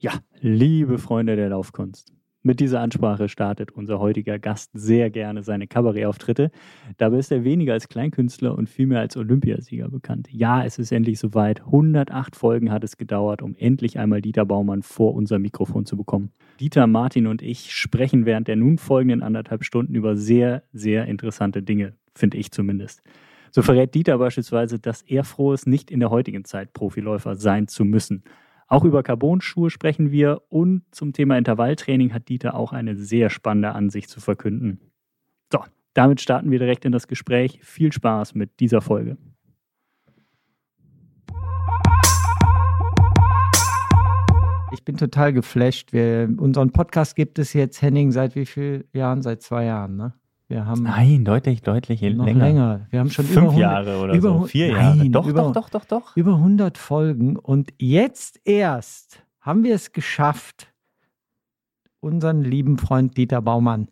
Ja, liebe Freunde der Laufkunst. Mit dieser Ansprache startet unser heutiger Gast sehr gerne seine Kabarettauftritte. Dabei ist er weniger als Kleinkünstler und vielmehr als Olympiasieger bekannt. Ja, es ist endlich soweit. 108 Folgen hat es gedauert, um endlich einmal Dieter Baumann vor unser Mikrofon zu bekommen. Dieter, Martin und ich sprechen während der nun folgenden anderthalb Stunden über sehr, sehr interessante Dinge, finde ich zumindest. So verrät Dieter beispielsweise, dass er froh ist, nicht in der heutigen Zeit Profiläufer sein zu müssen. Auch über Carbon-Schuhe sprechen wir und zum Thema Intervalltraining hat Dieter auch eine sehr spannende Ansicht zu verkünden. So, damit starten wir direkt in das Gespräch. Viel Spaß mit dieser Folge. Ich bin total geflasht. Wir, unseren Podcast gibt es jetzt, Henning, seit wie vielen Jahren? Seit zwei Jahren, ne? Wir haben Nein, deutlich, deutlich noch länger. länger. Wir haben schon fünf über 100, Jahre oder über, so, vier nein, Jahre. Doch, über, doch, doch, doch, doch. Über 100 Folgen und jetzt erst haben wir es geschafft, unseren lieben Freund Dieter Baumann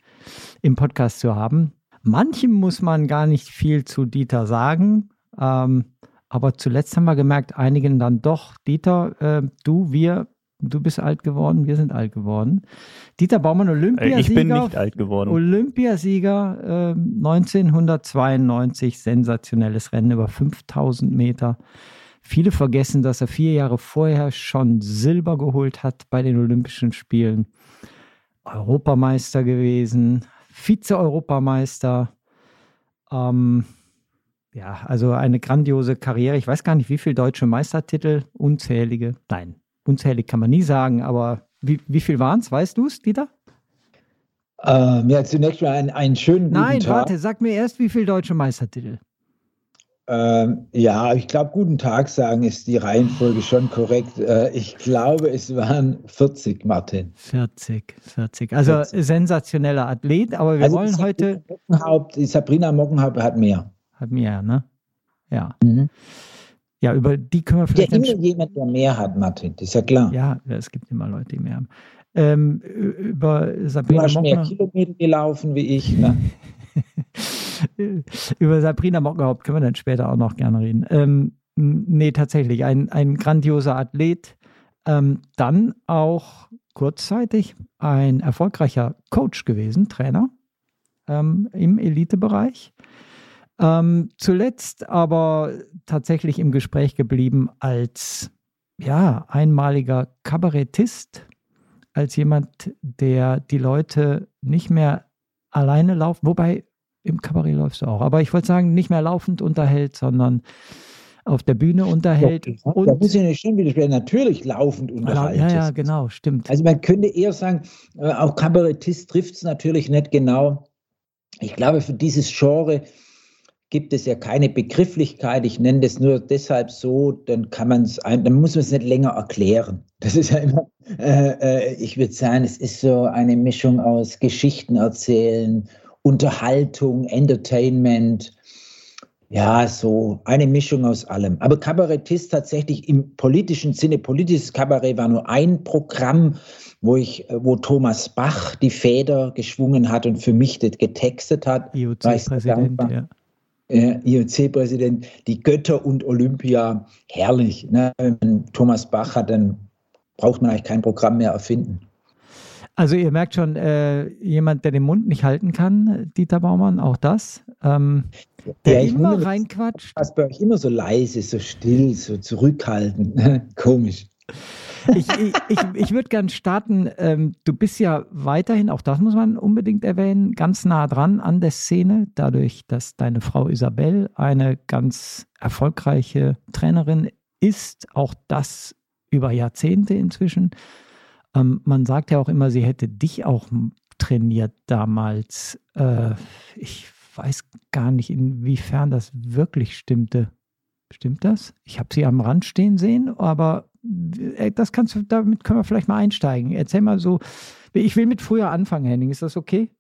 im Podcast zu haben. Manchem muss man gar nicht viel zu Dieter sagen, ähm, aber zuletzt haben wir gemerkt, einigen dann doch. Dieter, äh, du, wir Du bist alt geworden, wir sind alt geworden. Dieter Baumann, Olympiasieger. Ich bin nicht alt geworden. Olympiasieger äh, 1992, sensationelles Rennen über 5000 Meter. Viele vergessen, dass er vier Jahre vorher schon Silber geholt hat bei den Olympischen Spielen. Europameister gewesen, Vize-Europameister. Ähm, ja, also eine grandiose Karriere. Ich weiß gar nicht, wie viele deutsche Meistertitel, unzählige. Nein, unzählig kann man nie sagen, aber wie, wie viel waren es? Weißt du es, Dieter? Ähm, ja, zunächst mal einen, einen schönen guten Nein, Tag. warte, sag mir erst, wie viele deutsche Meistertitel? Ähm, ja, ich glaube, guten Tag sagen ist die Reihenfolge schon korrekt. Äh, ich glaube, es waren 40, Martin. 40, 40. Also 40. sensationeller Athlet, aber wir also wollen heute. Mockenhaupt, die Sabrina Mockenhaupt hat mehr. Hat mehr, ne? Ja. Mhm. Ja, über die können wir vielleicht. Ja, immer jemand, der mehr hat, Martin, das ist ja klar. Ja, es gibt immer Leute, die mehr haben. Ähm, über Sabrina du hast Mockner, mehr Kilometer gelaufen wie ich. Ne? über Sabrina Mockenhaupt können wir dann später auch noch gerne reden. Ähm, nee, tatsächlich, ein, ein grandioser Athlet. Ähm, dann auch kurzzeitig ein erfolgreicher Coach gewesen, Trainer ähm, im Elitebereich. Ähm, zuletzt aber tatsächlich im Gespräch geblieben als ja, einmaliger Kabarettist, als jemand, der die Leute nicht mehr alleine lauft, wobei im Kabarett läufst du auch, aber ich wollte sagen, nicht mehr laufend unterhält, sondern auf der Bühne unterhält. Ja, und da muss ich nicht schon widersprechen, natürlich laufend unterhält. Ja, ja, genau, stimmt. Also man könnte eher sagen, äh, auch Kabarettist trifft es natürlich nicht genau. Ich glaube, für dieses Genre gibt es ja keine Begrifflichkeit. Ich nenne das nur deshalb so, dann kann man es, dann muss man es nicht länger erklären. Das ist ja immer, äh, äh, ich würde sagen, es ist so eine Mischung aus Geschichten erzählen, Unterhaltung, Entertainment. Ja, so eine Mischung aus allem. Aber Kabarettist tatsächlich im politischen Sinne, politisches Kabarett war nur ein Programm, wo ich, wo Thomas Bach die Feder geschwungen hat und für mich das getextet hat. IOC-Präsident, ja äh, IOC-Präsident, die Götter und Olympia, herrlich. Ne? Wenn Thomas Bach hat, dann braucht man eigentlich kein Programm mehr erfinden. Also ihr merkt schon, äh, jemand, der den Mund nicht halten kann, Dieter Baumann, auch das. Ähm, der ja, immer reinquatscht. Was bei euch immer so leise, so still, so zurückhaltend. Komisch ich, ich, ich, würde gerne starten. Ähm, du bist ja weiterhin, auch das muss man unbedingt erwähnen, ganz nah dran an der Szene, dadurch, dass deine Frau Isabel eine ganz erfolgreiche Trainerin ist. Auch das über Jahrzehnte inzwischen. Ähm, man sagt ja auch immer, sie hätte dich auch trainiert damals. Äh, ich weiß gar nicht, inwiefern das wirklich stimmte. Stimmt das? Ich habe sie am Rand stehen sehen, aber das kannst du, damit können wir vielleicht mal einsteigen. Erzähl mal so, ich will mit früher anfangen, Henning, ist das okay?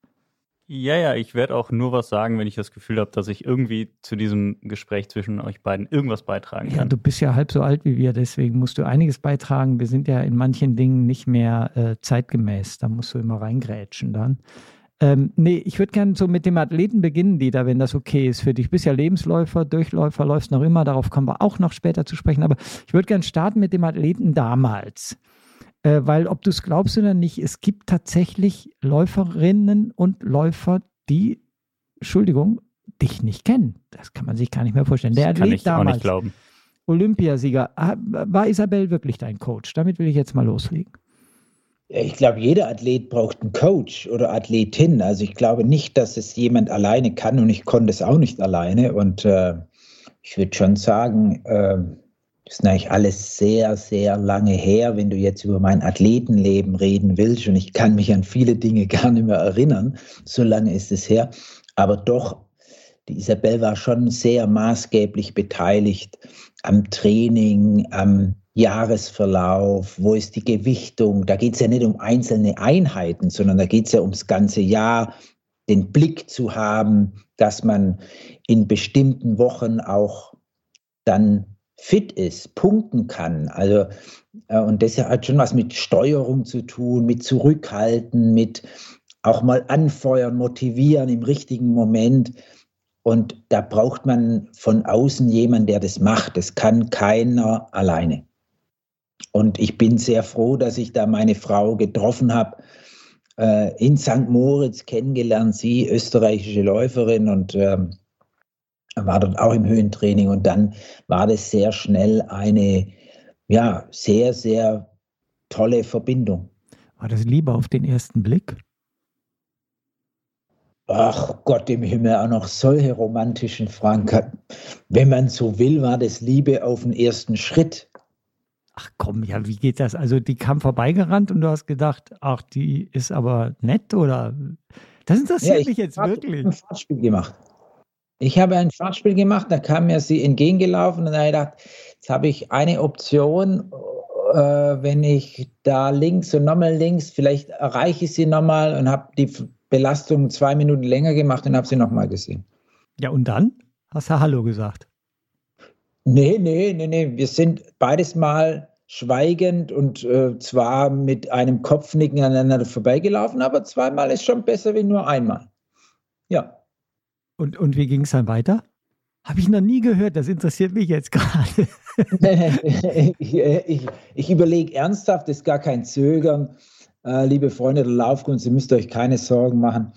Ja, ja, ich werde auch nur was sagen, wenn ich das Gefühl habe, dass ich irgendwie zu diesem Gespräch zwischen euch beiden irgendwas beitragen kann. Ja, du bist ja halb so alt wie wir, deswegen musst du einiges beitragen. Wir sind ja in manchen Dingen nicht mehr äh, zeitgemäß. Da musst du immer reingrätschen dann. Ähm, nee, ich würde gerne so mit dem Athleten beginnen, Dieter, wenn das okay ist für dich. Du bist ja Lebensläufer, Durchläufer, läufst noch immer, darauf kommen wir auch noch später zu sprechen. Aber ich würde gerne starten mit dem Athleten damals. Äh, weil, ob du es glaubst oder nicht, es gibt tatsächlich Läuferinnen und Läufer, die, Entschuldigung, dich nicht kennen. Das kann man sich gar nicht mehr vorstellen. Der das kann ich damals, auch nicht glauben. Olympiasieger, war Isabel wirklich dein Coach? Damit will ich jetzt mal loslegen. Ich glaube, jeder Athlet braucht einen Coach oder Athletin. Also ich glaube nicht, dass es jemand alleine kann und ich konnte es auch nicht alleine. Und äh, ich würde schon sagen, äh, das ist eigentlich alles sehr, sehr lange her, wenn du jetzt über mein Athletenleben reden willst. Und ich kann mich an viele Dinge gar nicht mehr erinnern. So lange ist es her. Aber doch, die Isabel war schon sehr maßgeblich beteiligt am Training, am Jahresverlauf, wo ist die Gewichtung? Da geht es ja nicht um einzelne Einheiten, sondern da geht es ja ums ganze Jahr, den Blick zu haben, dass man in bestimmten Wochen auch dann fit ist, punkten kann. Also, äh, und das hat schon was mit Steuerung zu tun, mit Zurückhalten, mit auch mal anfeuern, motivieren im richtigen Moment. Und da braucht man von außen jemanden, der das macht. Das kann keiner alleine. Und ich bin sehr froh, dass ich da meine Frau getroffen habe, äh, in St. Moritz kennengelernt, sie österreichische Läuferin und ähm, war dort auch im Höhentraining. Und dann war das sehr schnell eine, ja, sehr, sehr tolle Verbindung. War das Liebe auf den ersten Blick? Ach Gott im Himmel, auch noch solche romantischen Fragen. Wenn man so will, war das Liebe auf den ersten Schritt. Ach komm, ja, wie geht das? Also die kam vorbeigerannt und du hast gedacht, ach, die ist aber nett oder? Das interessiert ja, mich jetzt wirklich. Ich habe ein Fahrtspiel gemacht. Ich habe ein Fahrtspiel gemacht, da kam mir sie entgegengelaufen und da habe ich gedacht, jetzt habe ich eine Option, äh, wenn ich da links und nochmal links, vielleicht erreiche ich sie nochmal und habe die Belastung zwei Minuten länger gemacht und habe sie nochmal gesehen. Ja, und dann hast du Hallo gesagt. Nee, nee, nee, nee. Wir sind beides Mal schweigend und äh, zwar mit einem Kopfnicken aneinander vorbeigelaufen, aber zweimal ist schon besser wie nur einmal. Ja. Und, und wie ging es dann weiter? Habe ich noch nie gehört, das interessiert mich jetzt gerade. ich, ich, ich überlege ernsthaft, das ist gar kein Zögern. Äh, liebe Freunde der Laufkunst, ihr müsst euch keine Sorgen machen.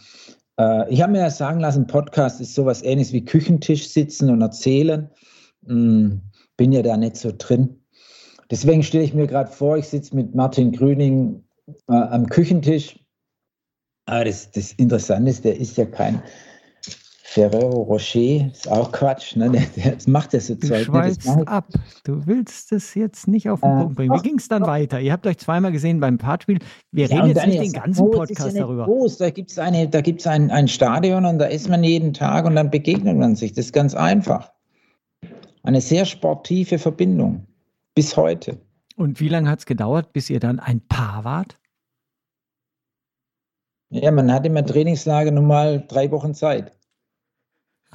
Äh, ich habe mir ja sagen lassen, Podcast ist sowas ähnliches wie Küchentisch sitzen und erzählen. Hm, bin ja da nicht so drin. Deswegen stelle ich mir gerade vor, ich sitze mit Martin Grüning äh, am Küchentisch. Aber das, das Interessante ist, der ist ja kein Ferrero Rocher, ist auch Quatsch. Ne? Das macht das so du Zeug. Ne? ab. Du willst das jetzt nicht auf den äh, Punkt bringen. Wie ging es dann weiter? Ihr habt euch zweimal gesehen beim Partspiel. Wir ja, reden jetzt nicht den ganzen groß, Podcast ja darüber. Groß. Da gibt es ein, ein Stadion und da ist man jeden Tag und dann begegnet man sich. Das ist ganz einfach. Eine sehr sportive Verbindung. Bis heute. Und wie lange hat es gedauert, bis ihr dann ein Paar wart? Ja, man hat immer Trainingslager nun mal drei Wochen Zeit.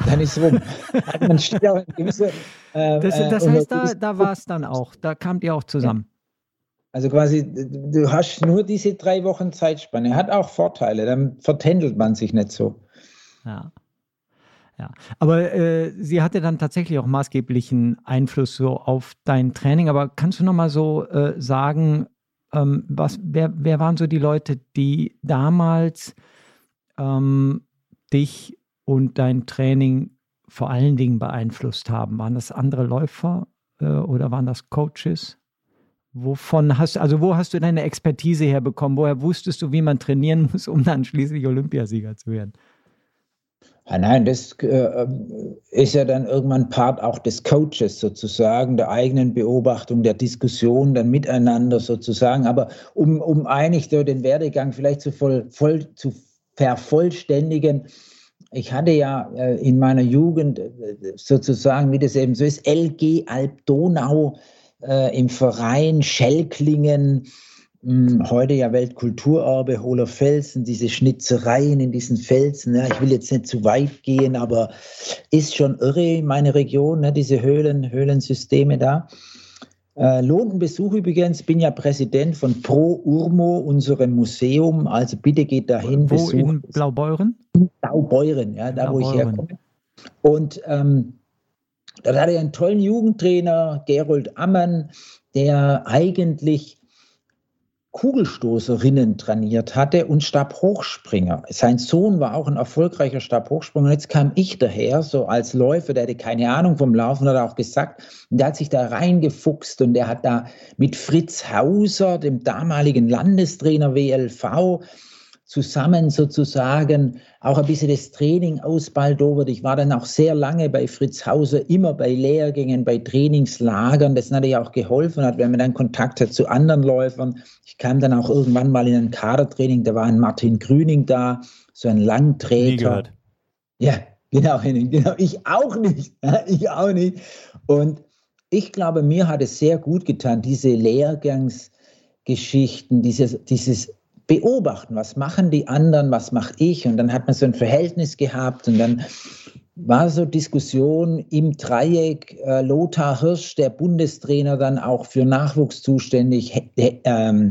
Dann ist es rum. man steht auch gewisse, äh, das, äh, das heißt, da, da war es dann auch. Da kamt ihr auch zusammen. Also quasi, du hast nur diese drei Wochen Zeitspanne. Hat auch Vorteile. Dann vertändelt man sich nicht so. Ja. Ja, aber äh, sie hatte dann tatsächlich auch maßgeblichen Einfluss so auf dein Training. Aber kannst du noch mal so äh, sagen, ähm, was, wer, wer waren so die Leute, die damals ähm, dich und dein Training vor allen Dingen beeinflusst haben? Waren das andere Läufer äh, oder waren das Coaches? Wovon hast also wo hast du deine Expertise herbekommen? Woher wusstest du, wie man trainieren muss, um dann schließlich Olympiasieger zu werden? Ja, nein, das äh, ist ja dann irgendwann Part auch des Coaches sozusagen, der eigenen Beobachtung, der Diskussion dann miteinander sozusagen. Aber um, um einig den Werdegang vielleicht zu, voll, voll, zu vervollständigen, ich hatte ja äh, in meiner Jugend äh, sozusagen, wie das eben so ist, LG Alp Donau äh, im Verein Schellklingen hm, heute ja Weltkulturerbe, Hohler Felsen, diese Schnitzereien in diesen Felsen. Ja, ich will jetzt nicht zu weit gehen, aber ist schon irre, meine Region, ne, diese Höhlen, Höhlensysteme da. Äh, lohnt ein Besuch übrigens, bin ja Präsident von Pro Urmo, unserem Museum. Also bitte geht dahin. Wo besucht. in Blaubeuren? Blaubeuren, ja, da Blaubeuren. wo ich herkomme. Und ähm, dort hatte ich einen tollen Jugendtrainer, Gerold Ammann, der eigentlich Kugelstoßerinnen trainiert hatte und Stabhochspringer. Sein Sohn war auch ein erfolgreicher Stabhochspringer. Und jetzt kam ich daher, so als Läufer, der hatte keine Ahnung vom Laufen, hat er auch gesagt. Und der hat sich da reingefuchst und der hat da mit Fritz Hauser, dem damaligen Landestrainer WLV, zusammen sozusagen auch ein bisschen das Training ausbaldowert. Ich war dann auch sehr lange bei Fritz Hauser, immer bei Lehrgängen, bei Trainingslagern. Das natürlich auch geholfen hat, wenn man dann Kontakt hat zu anderen Läufern. Ich kam dann auch irgendwann mal in ein Kadertraining, da war ein Martin Grüning da, so ein Langträger. Nie gehört. Ja, genau, genau. Ich auch nicht. Ich auch nicht. Und ich glaube, mir hat es sehr gut getan, diese Lehrgangsgeschichten, dieses, dieses beobachten, was machen die anderen, was mache ich. Und dann hat man so ein Verhältnis gehabt und dann war so Diskussion im Dreieck, äh, Lothar Hirsch, der Bundestrainer, dann auch für Nachwuchs zuständig, äh,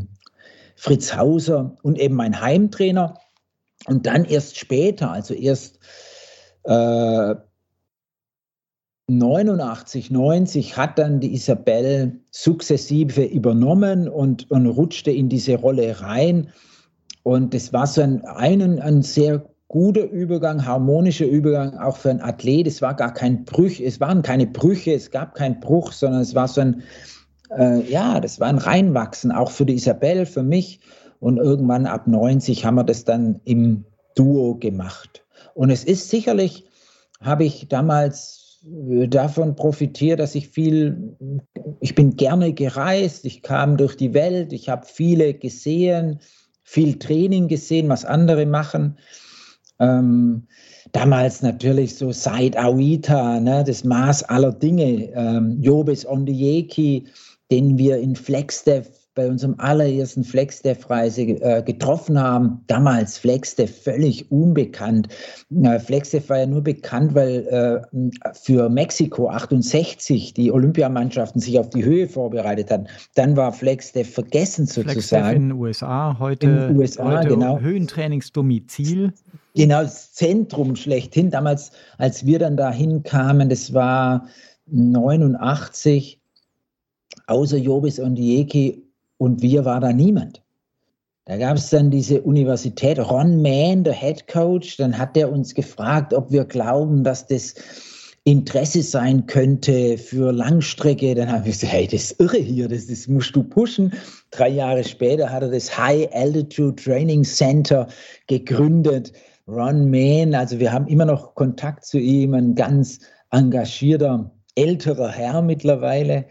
Fritz Hauser und eben mein Heimtrainer. Und dann erst später, also erst äh, 89, 90 hat dann die Isabel sukzessive übernommen und, und rutschte in diese Rolle rein. Und es war so ein, ein, ein sehr guter Übergang, harmonischer Übergang auch für einen Athlet. Es war gar kein Bruch, es waren keine Brüche, es gab keinen Bruch, sondern es war so ein, äh, ja, das war ein Reinwachsen, auch für die Isabel, für mich. Und irgendwann ab 90 haben wir das dann im Duo gemacht. Und es ist sicherlich, habe ich damals davon profitiert, dass ich viel, ich bin gerne gereist, ich kam durch die Welt, ich habe viele gesehen, viel Training gesehen, was andere machen. Ähm, damals natürlich so Said Awita, ne, das Maß aller Dinge, ähm, Jobes Ondieki, den wir in Flexdev bei unserem allerersten FlexDev-Reise äh, getroffen haben. Damals FlexDev völlig unbekannt. Äh, FlexDev war ja nur bekannt, weil äh, für Mexiko 68 die Olympiamannschaften sich auf die Höhe vorbereitet hatten. Dann war FlexDev vergessen sozusagen. FlexDev in den USA, heute, in USA, heute genau. Höhentrainingsdomizil. Genau, das Zentrum schlechthin. Damals, als wir dann dahin kamen, das war 89, außer Jobis und Ondieki und wir war da niemand. Da gab es dann diese Universität, Ron Mann, der Head Coach, dann hat er uns gefragt, ob wir glauben, dass das Interesse sein könnte für Langstrecke. Dann habe ich gesagt, hey, das ist irre hier, das, das musst du pushen. Drei Jahre später hat er das High Altitude Training Center gegründet. Ron Mann, also wir haben immer noch Kontakt zu ihm, ein ganz engagierter älterer Herr mittlerweile.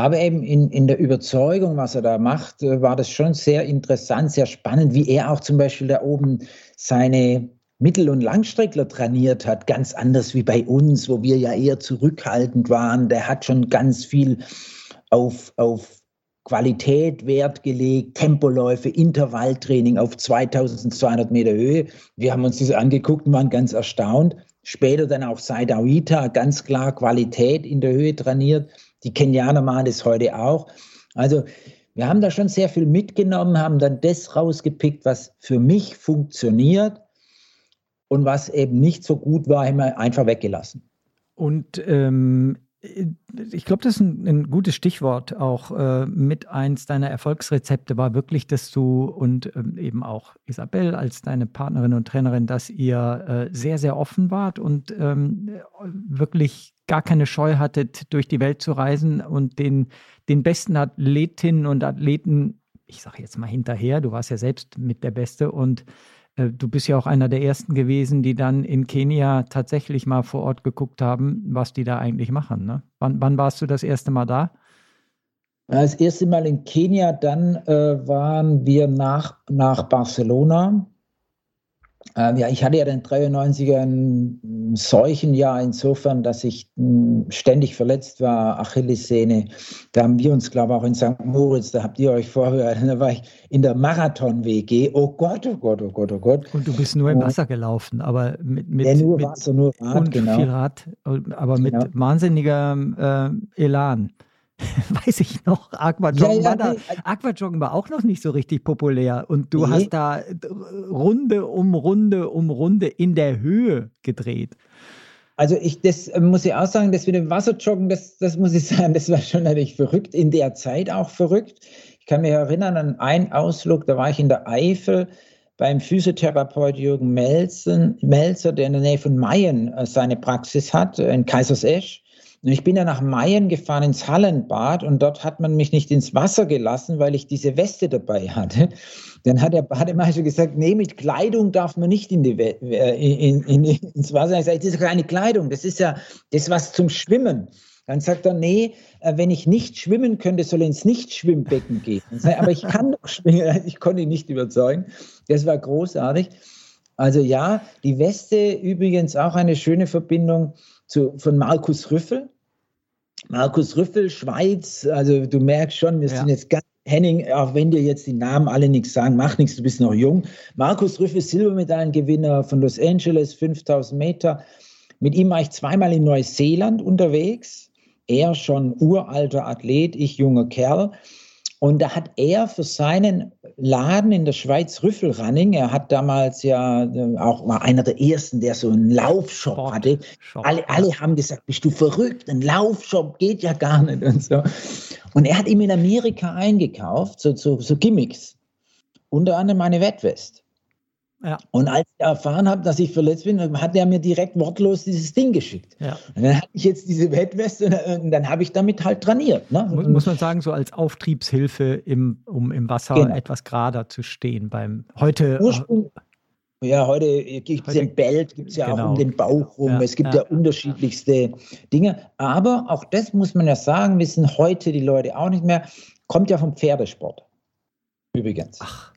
Aber eben in, in der Überzeugung, was er da macht, äh, war das schon sehr interessant, sehr spannend, wie er auch zum Beispiel da oben seine Mittel- und Langstreckler trainiert hat, ganz anders wie bei uns, wo wir ja eher zurückhaltend waren. Der hat schon ganz viel auf, auf Qualität Wert gelegt, Tempoläufe, Intervalltraining auf 2200 Meter Höhe. Wir haben uns das angeguckt und waren ganz erstaunt. Später dann auch Saidawita, ganz klar Qualität in der Höhe trainiert. Die Kenianer machen das heute auch. Also wir haben da schon sehr viel mitgenommen, haben dann das rausgepickt, was für mich funktioniert und was eben nicht so gut war, haben wir einfach weggelassen. Und ähm, ich glaube, das ist ein, ein, gutes Stichwort auch äh, mit eins deiner Erfolgsrezepte war wirklich, dass du und ähm, eben auch Isabel als deine Partnerin und Trainerin, dass ihr äh, sehr, sehr offen wart und ähm, wirklich gar keine Scheu hattet, durch die Welt zu reisen und den, den besten Athletinnen und Athleten, ich sage jetzt mal hinterher, du warst ja selbst mit der Beste und äh, du bist ja auch einer der ersten gewesen, die dann in Kenia tatsächlich mal vor Ort geguckt haben, was die da eigentlich machen. Ne? Wann, wann warst du das erste Mal da? Das erste Mal in Kenia, dann äh, waren wir nach, nach Barcelona ähm, ja, ich hatte ja den 93er ein Seuchenjahr insofern, dass ich hm, ständig verletzt war, Achillessehne. Da haben wir uns, glaube ich, auch in St. Moritz, da habt ihr euch vorgehört, da war ich in der Marathon-WG. Oh Gott, oh Gott, oh Gott, oh Gott. Und du bist nur im Wasser gelaufen, aber mit, mit, ja, nur mit Wasser, nur Rad, genau. viel Rad, aber mit genau. wahnsinnigem äh, Elan. weiß ich noch, Aquajoggen, ja, ja, war da, nee. Aquajoggen war auch noch nicht so richtig populär und du nee. hast da äh, Runde um Runde um Runde in der Höhe gedreht. Also ich, das äh, muss ich auch sagen, das mit dem Wasserjoggen, das, das muss ich sagen, das war schon natürlich verrückt, in der Zeit auch verrückt. Ich kann mich erinnern an einen Ausflug, da war ich in der Eifel beim Physiotherapeut Jürgen Melzen, Melzer, der in der Nähe von Mayen äh, seine Praxis hat, äh, in Kaisersesch. Und ich bin dann nach Mayen gefahren ins Hallenbad und dort hat man mich nicht ins Wasser gelassen, weil ich diese Weste dabei hatte. Dann hat der Bademeister gesagt, nee, mit Kleidung darf man nicht in die, äh, in, in, ins Wasser. Ich sage, das ist keine Kleidung, das ist ja das was zum Schwimmen. Dann sagt er, nee, äh, wenn ich nicht schwimmen könnte, soll er ins Nichtschwimmbecken gehen. Sage, aber ich kann doch schwimmen. Ich konnte ihn nicht überzeugen. Das war großartig. Also ja, die Weste übrigens auch eine schöne Verbindung zu, von Markus Rüffel. Markus Rüffel, Schweiz, also du merkst schon, wir ja. sind jetzt ganz, Henning, auch wenn dir jetzt die Namen alle nichts sagen, mach nichts, du bist noch jung. Markus Rüffel, Silbermedaillengewinner von Los Angeles, 5000 Meter. Mit ihm war ich zweimal in Neuseeland unterwegs. Er schon uralter Athlet, ich junger Kerl. Und da hat er für seinen Laden in der Schweiz Rüffelrunning, er hat damals ja äh, auch mal einer der ersten, der so einen Laufshop Sport, hatte. Shop, alle, alle haben gesagt, bist du verrückt? Ein Laufshop geht ja gar nicht und so. Und er hat ihm in Amerika eingekauft, so, so, so Gimmicks. Unter anderem eine Wettwest. Ja. Und als ich erfahren habe, dass ich verletzt bin, hat er mir direkt wortlos dieses Ding geschickt. Ja. Und dann hatte ich jetzt diese Wettweste und dann habe ich damit halt trainiert. Ne? Muss, muss, man sagen, so als Auftriebshilfe, im, um im Wasser genau. etwas gerader zu stehen. Beim heute. Ursprung, ja, heute gibt es ein Belt, gibt es ja genau. auch um den Bauch rum. Ja, es gibt ja, ja unterschiedlichste Dinge. Aber auch das muss man ja sagen, wissen heute die Leute auch nicht mehr, kommt ja vom Pferdesport. Übrigens. Ach.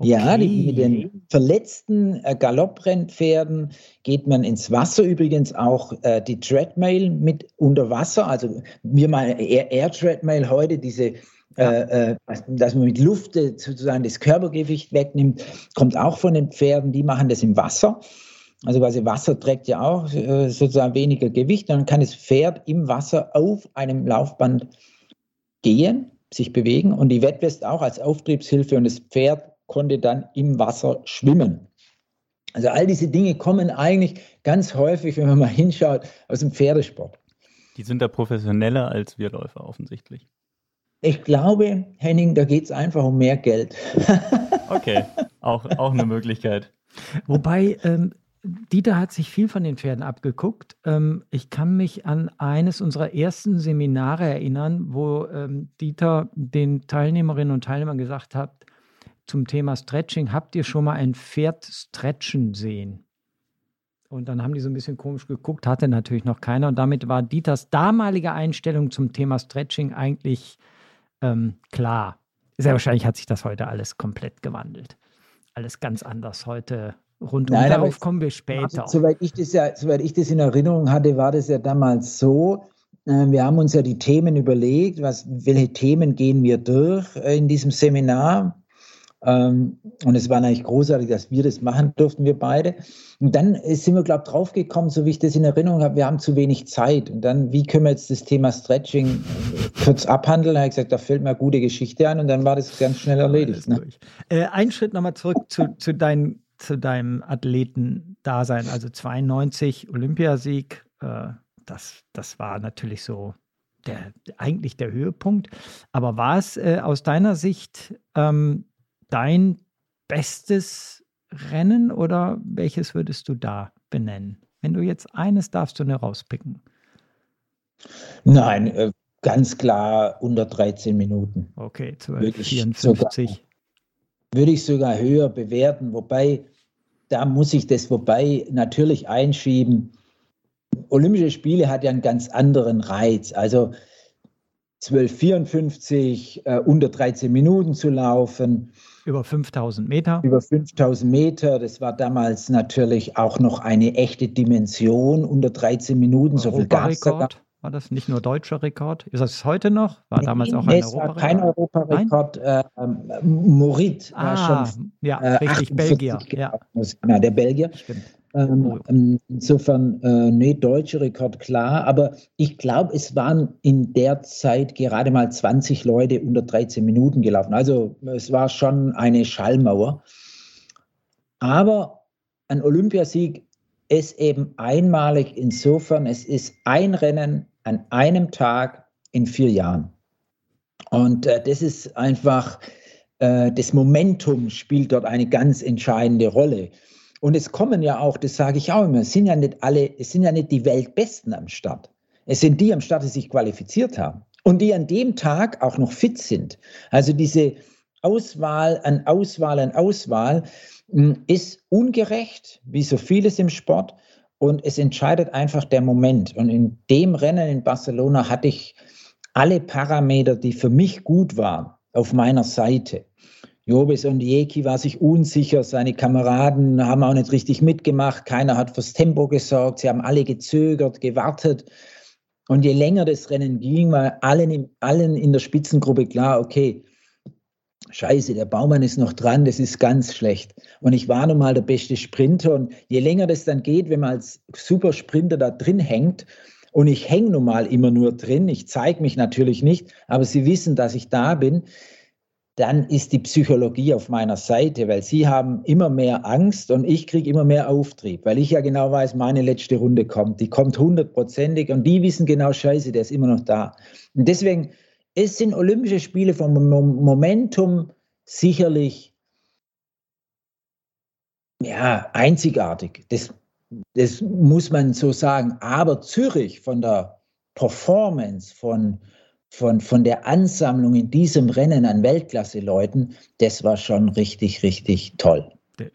Okay. Ja, die, mit den verletzten äh, Galopprennpferden geht man ins Wasser. Übrigens auch äh, die Treadmill mit unter Wasser. Also wir mal Air, Air Treadmill heute, diese, ja. äh, äh dass man mit Luft äh, sozusagen das Körpergewicht wegnimmt, kommt auch von den Pferden. Die machen das im Wasser. Also quasi Wasser trägt ja auch äh, sozusagen weniger Gewicht. Dann kann das Pferd im Wasser auf einem Laufband gehen, sich bewegen und die Wettwest auch als Auftriebshilfe und das Pferd konnte dann im Wasser schwimmen. Also all diese Dinge kommen eigentlich ganz häufig, wenn man mal hinschaut, aus dem Pferdesport. Die sind da professioneller als wir Läufer offensichtlich. Ich glaube, Henning, da geht es einfach um mehr Geld. okay, auch, auch eine Möglichkeit. Wobei, ähm, Dieter hat sich viel von den Pferden abgeguckt. Ähm, ich kann mich an eines unserer ersten Seminare erinnern, wo ähm, Dieter den Teilnehmerinnen und Teilnehmern gesagt hat, zum Thema Stretching, habt ihr schon mal ein Pferd stretchen sehen? Und dann haben die so ein bisschen komisch geguckt, hatte natürlich noch keiner. Und damit war Dieters damalige Einstellung zum Thema Stretching eigentlich ähm, klar. Sehr wahrscheinlich hat sich das heute alles komplett gewandelt. Alles ganz anders heute rund um. Nein, Darauf kommen wir später. Also, soweit, ich das ja, soweit ich das in Erinnerung hatte, war das ja damals so. Äh, wir haben uns ja die Themen überlegt, was, welche Themen gehen wir durch äh, in diesem Seminar. Ähm, und es war eigentlich großartig, dass wir das machen durften, wir beide. Und dann sind wir, glaube ich, draufgekommen, so wie ich das in Erinnerung habe, wir haben zu wenig Zeit. Und dann, wie können wir jetzt das Thema Stretching kurz abhandeln? Da habe ich gesagt, da fällt mir eine gute Geschichte an und dann war das ganz schnell erledigt. Ne? Äh, ein Schritt nochmal zurück zu, zu, dein, zu deinem Athletendasein. Also 92 Olympiasieg, äh, das, das war natürlich so der, eigentlich der Höhepunkt. Aber war es äh, aus deiner Sicht ähm, dein bestes Rennen oder welches würdest du da benennen? Wenn du jetzt eines darfst du nur rauspicken. Nein, äh, ganz klar unter 13 Minuten. Okay, 12, 54. würde ich sogar höher bewerten, wobei da muss ich das wobei natürlich einschieben. Olympische Spiele hat ja einen ganz anderen Reiz. Also 12,54 äh, unter 13 Minuten zu laufen. Über 5000 Meter. Über 5000 Meter. Das war damals natürlich auch noch eine echte Dimension. Unter 13 Minuten, so viel gab es da. War das nicht nur deutscher Rekord? Ist das heute noch? War nee, damals auch ein Europarekord? kein Europarekord. Äh, Morit ah, war schon. Ja, äh, richtig, Belgier. Ja. Ja, der Belgier. Stimmt. Ähm. Ähm, insofern, äh, nee, deutscher Rekord klar, aber ich glaube, es waren in der Zeit gerade mal 20 Leute unter 13 Minuten gelaufen. Also es war schon eine Schallmauer. Aber ein Olympiasieg ist eben einmalig insofern, es ist ein Rennen an einem Tag in vier Jahren. Und äh, das ist einfach, äh, das Momentum spielt dort eine ganz entscheidende Rolle. Und es kommen ja auch, das sage ich auch immer, es sind ja nicht alle, es sind ja nicht die Weltbesten am Start. Es sind die am Start, die sich qualifiziert haben und die an dem Tag auch noch fit sind. Also diese Auswahl an Auswahl an Auswahl hm, ist ungerecht, wie so vieles im Sport. Und es entscheidet einfach der Moment. Und in dem Rennen in Barcelona hatte ich alle Parameter, die für mich gut waren, auf meiner Seite. Jobes und Jeki war sich unsicher, seine Kameraden haben auch nicht richtig mitgemacht, keiner hat fürs Tempo gesorgt, sie haben alle gezögert, gewartet. Und je länger das Rennen ging, war allen, allen in der Spitzengruppe klar, okay, Scheiße, der Baumann ist noch dran, das ist ganz schlecht. Und ich war nun mal der beste Sprinter. Und je länger das dann geht, wenn man als Supersprinter da drin hängt, und ich hänge nun mal immer nur drin, ich zeige mich natürlich nicht, aber sie wissen, dass ich da bin, dann ist die Psychologie auf meiner Seite, weil sie haben immer mehr Angst und ich kriege immer mehr Auftrieb, weil ich ja genau weiß, meine letzte Runde kommt. Die kommt hundertprozentig und die wissen genau, scheiße, der ist immer noch da. Und deswegen, es sind Olympische Spiele vom Momentum sicherlich ja, einzigartig. Das, das muss man so sagen. Aber Zürich von der Performance, von, von, von der Ansammlung in diesem Rennen an Weltklasse-Leuten, das war schon richtig, richtig toll.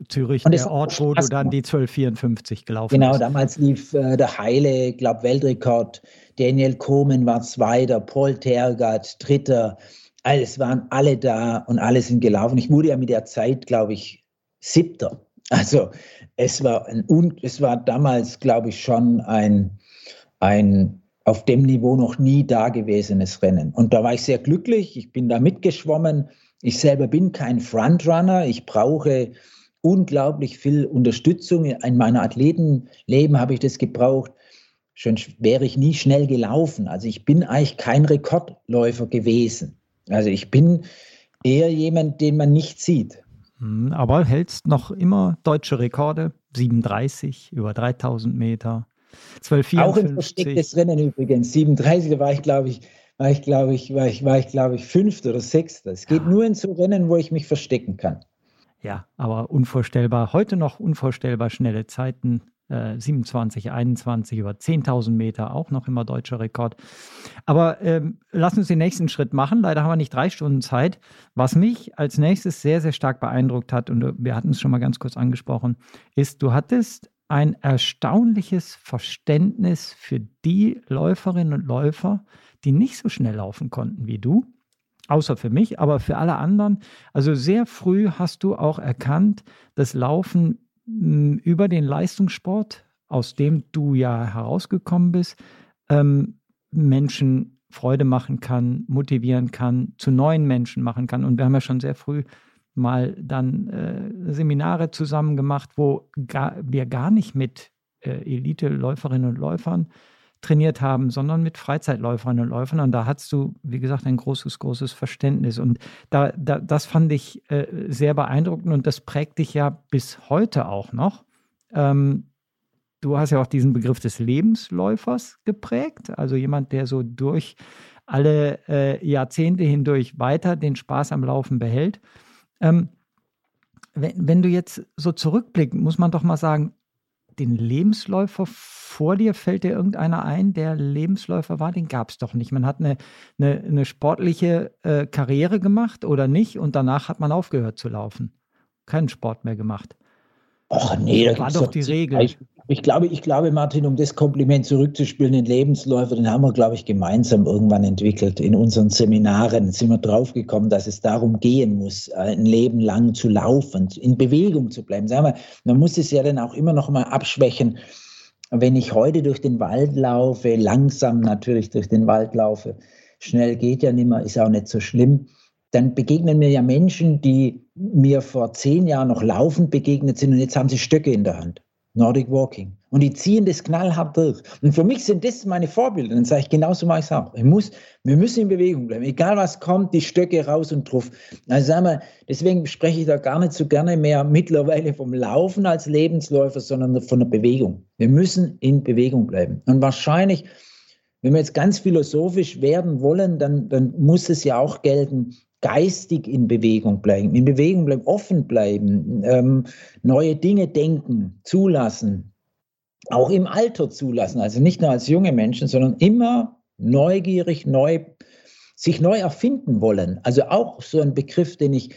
Zürich, und der Ort, wo du dann die 1254 gelaufen genau, bist. Genau, damals lief äh, der Heile, glaube Weltrekord. Daniel Komen war Zweiter, Paul Tergat Dritter. Also es waren alle da und alle sind gelaufen. Ich wurde ja mit der Zeit, glaube ich, Siebter. Also es war, ein, es war damals, glaube ich, schon ein, ein auf dem Niveau noch nie dagewesenes Rennen. Und da war ich sehr glücklich. Ich bin da mitgeschwommen. Ich selber bin kein Frontrunner. Ich brauche unglaublich viel Unterstützung. In meiner Athletenleben habe ich das gebraucht. Schon wäre ich nie schnell gelaufen. Also ich bin eigentlich kein Rekordläufer gewesen. Also ich bin eher jemand, den man nicht sieht. Hm, aber hältst noch immer deutsche Rekorde. 37 über 3000 Meter. 12, Auch ein verstecktes Rennen übrigens. 37 war ich, glaube ich, war ich, glaube ich, war ich, war ich, glaube ich, fünfter oder sechster. Es geht ja. nur in so Rennen, wo ich mich verstecken kann. Ja, aber unvorstellbar, heute noch unvorstellbar schnelle Zeiten. Äh, 27, 21 über 10.000 Meter, auch noch immer deutscher Rekord. Aber ähm, lass uns den nächsten Schritt machen. Leider haben wir nicht drei Stunden Zeit. Was mich als nächstes sehr, sehr stark beeindruckt hat, und wir hatten es schon mal ganz kurz angesprochen, ist, du hattest ein erstaunliches Verständnis für die Läuferinnen und Läufer, die nicht so schnell laufen konnten wie du, außer für mich, aber für alle anderen. Also sehr früh hast du auch erkannt, dass Laufen hm, über den Leistungssport, aus dem du ja herausgekommen bist, ähm, Menschen Freude machen kann, motivieren kann, zu neuen Menschen machen kann. Und wir haben ja schon sehr früh mal dann äh, Seminare zusammen gemacht, wo gar, wir gar nicht mit äh, Elite-Läuferinnen und Läufern trainiert haben, sondern mit Freizeitläuferinnen und Läufern. Und da hast du, wie gesagt, ein großes, großes Verständnis. Und da, da das fand ich äh, sehr beeindruckend und das prägt dich ja bis heute auch noch. Ähm, du hast ja auch diesen Begriff des Lebensläufers geprägt, also jemand, der so durch alle äh, Jahrzehnte hindurch weiter den Spaß am Laufen behält. Ähm, wenn, wenn du jetzt so zurückblickst, muss man doch mal sagen, den Lebensläufer vor dir, fällt dir irgendeiner ein, der Lebensläufer war? Den gab es doch nicht. Man hat eine, eine, eine sportliche äh, Karriere gemacht oder nicht und danach hat man aufgehört zu laufen. Keinen Sport mehr gemacht. Ach nee, das war doch die Regel. Ich, ich, glaube, ich glaube, Martin, um das Kompliment zurückzuspielen, den Lebensläufer, den haben wir, glaube ich, gemeinsam irgendwann entwickelt. In unseren Seminaren sind wir draufgekommen, dass es darum gehen muss, ein Leben lang zu laufen, in Bewegung zu bleiben. Sagen wir, man muss es ja dann auch immer noch mal abschwächen. Wenn ich heute durch den Wald laufe, langsam natürlich durch den Wald laufe, schnell geht ja nicht mehr, ist auch nicht so schlimm dann begegnen mir ja Menschen, die mir vor zehn Jahren noch laufend begegnet sind und jetzt haben sie Stöcke in der Hand. Nordic Walking. Und die ziehen das knallhart durch. Und für mich sind das meine Vorbilder. Dann sage ich, genauso mache ich es auch. Ich muss, wir müssen in Bewegung bleiben. Egal was kommt, die Stöcke raus und drauf. Also sagen wir, deswegen spreche ich da gar nicht so gerne mehr mittlerweile vom Laufen als Lebensläufer, sondern von der Bewegung. Wir müssen in Bewegung bleiben. Und wahrscheinlich, wenn wir jetzt ganz philosophisch werden wollen, dann, dann muss es ja auch gelten, geistig in Bewegung bleiben, in Bewegung bleiben, offen bleiben, ähm, neue Dinge denken, zulassen, auch im Alter zulassen, also nicht nur als junge Menschen, sondern immer neugierig, neu, sich neu erfinden wollen. Also auch so ein Begriff, den ich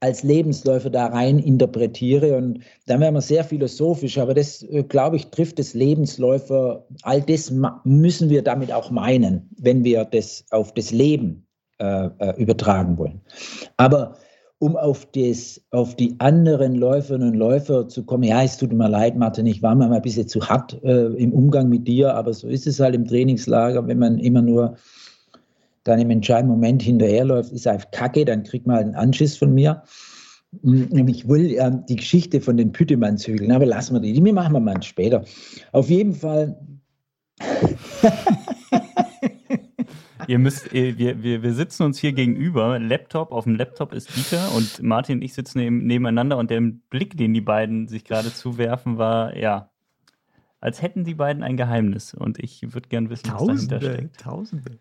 als Lebensläufer da rein interpretiere. Und dann wären wir sehr philosophisch, aber das, äh, glaube ich, trifft das Lebensläufer. All das müssen wir damit auch meinen, wenn wir das auf das Leben äh, äh, übertragen wollen. Aber um auf, das, auf die anderen Läuferinnen und Läufer zu kommen, ja, es tut mir leid, Martin, ich war mal ein bisschen zu hart äh, im Umgang mit dir, aber so ist es halt im Trainingslager, wenn man immer nur dann im entscheidenden Moment hinterherläuft, ist einfach kacke, dann kriegt man halt einen Anschiss von mir. Hm, ich will ja die Geschichte von den Püttemann-Zügeln, aber lassen wir die, die machen wir mal später. Auf jeden Fall Ihr müsst, wir, wir, wir sitzen uns hier gegenüber. Laptop, auf dem Laptop ist Dieter und Martin und ich sitzen neben, nebeneinander und der Blick, den die beiden sich gerade zuwerfen, war, ja, als hätten die beiden ein Geheimnis. Und ich würde gern wissen, Tausende, was dahinter steckt. Tausende.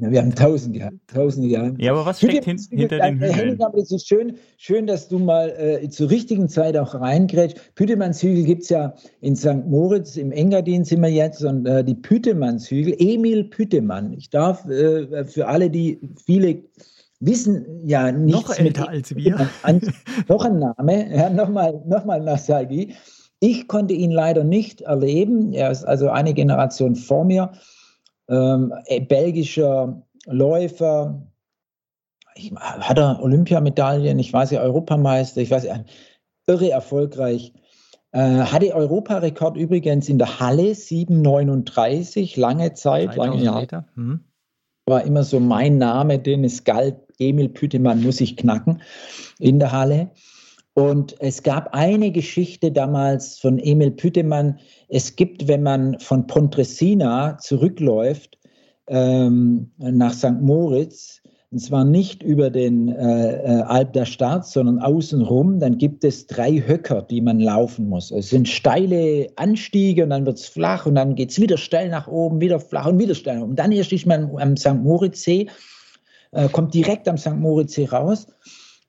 Ja, wir haben tausende Jahre. Tausende Jahre. Ja, aber was steckt hin, hinter den Hügeln? Aber es ist schön, schön, dass du mal äh, zur richtigen Zeit auch reingrätst. Pütemannshügel gibt es ja in St. Moritz, im Engadin sind wir jetzt, und äh, die Pütemannshügel, Emil Pütemann. Ich darf äh, für alle, die viele wissen ja nichts noch älter als wir. Noch ein Name, ja, nochmal noch mal Nasagi. Ich konnte ihn leider nicht erleben. Er ist also eine Generation vor mir ähm, äh, belgischer Läufer, ich, hat er Olympiamedaillen, ich weiß ja, Europameister, ich weiß ja, irre erfolgreich. Äh, hatte Europarekord übrigens in der Halle 7,39, lange Zeit, lange Jahre. Hm. War immer so mein Name, den es galt, Emil Pütemann muss ich knacken in der Halle. Und es gab eine Geschichte damals von Emil Pütemann. Es gibt, wenn man von Pontresina zurückläuft ähm, nach St. Moritz, und zwar nicht über den äh, äh, Alp der Stadt, sondern außenrum, dann gibt es drei Höcker, die man laufen muss. Es sind steile Anstiege und dann wird es flach und dann geht es wieder steil nach oben, wieder flach und wieder steil. Und dann erst ist man am St. Moritzsee, äh, kommt direkt am St. Moritzsee raus.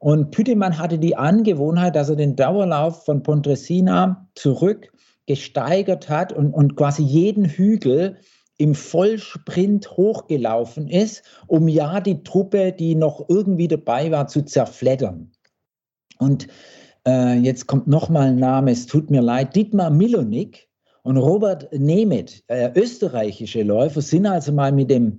Und Pütemann hatte die Angewohnheit, dass er den Dauerlauf von Pontresina zurück gesteigert hat und, und quasi jeden Hügel im Vollsprint hochgelaufen ist, um ja die Truppe, die noch irgendwie dabei war, zu zerfleddern. Und äh, jetzt kommt nochmal ein Name, es tut mir leid, Dietmar Milonik und Robert Nemeth, äh, österreichische Läufer, sind also mal mit dem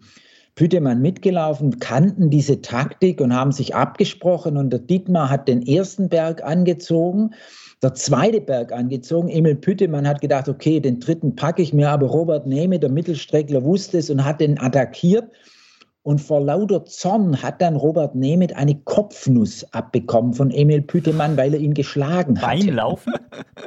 Pütemann mitgelaufen, kannten diese Taktik und haben sich abgesprochen. Und der Dietmar hat den ersten Berg angezogen, der zweite Berg angezogen. Emil Pütemann hat gedacht, okay, den dritten packe ich mir, aber Robert Nehme, der Mittelstreckler, wusste es und hat den attackiert. Und vor lauter Zorn hat dann Robert Nemeth eine Kopfnuss abbekommen von Emil Pütemann, weil er ihn geschlagen hat. Beim Laufen?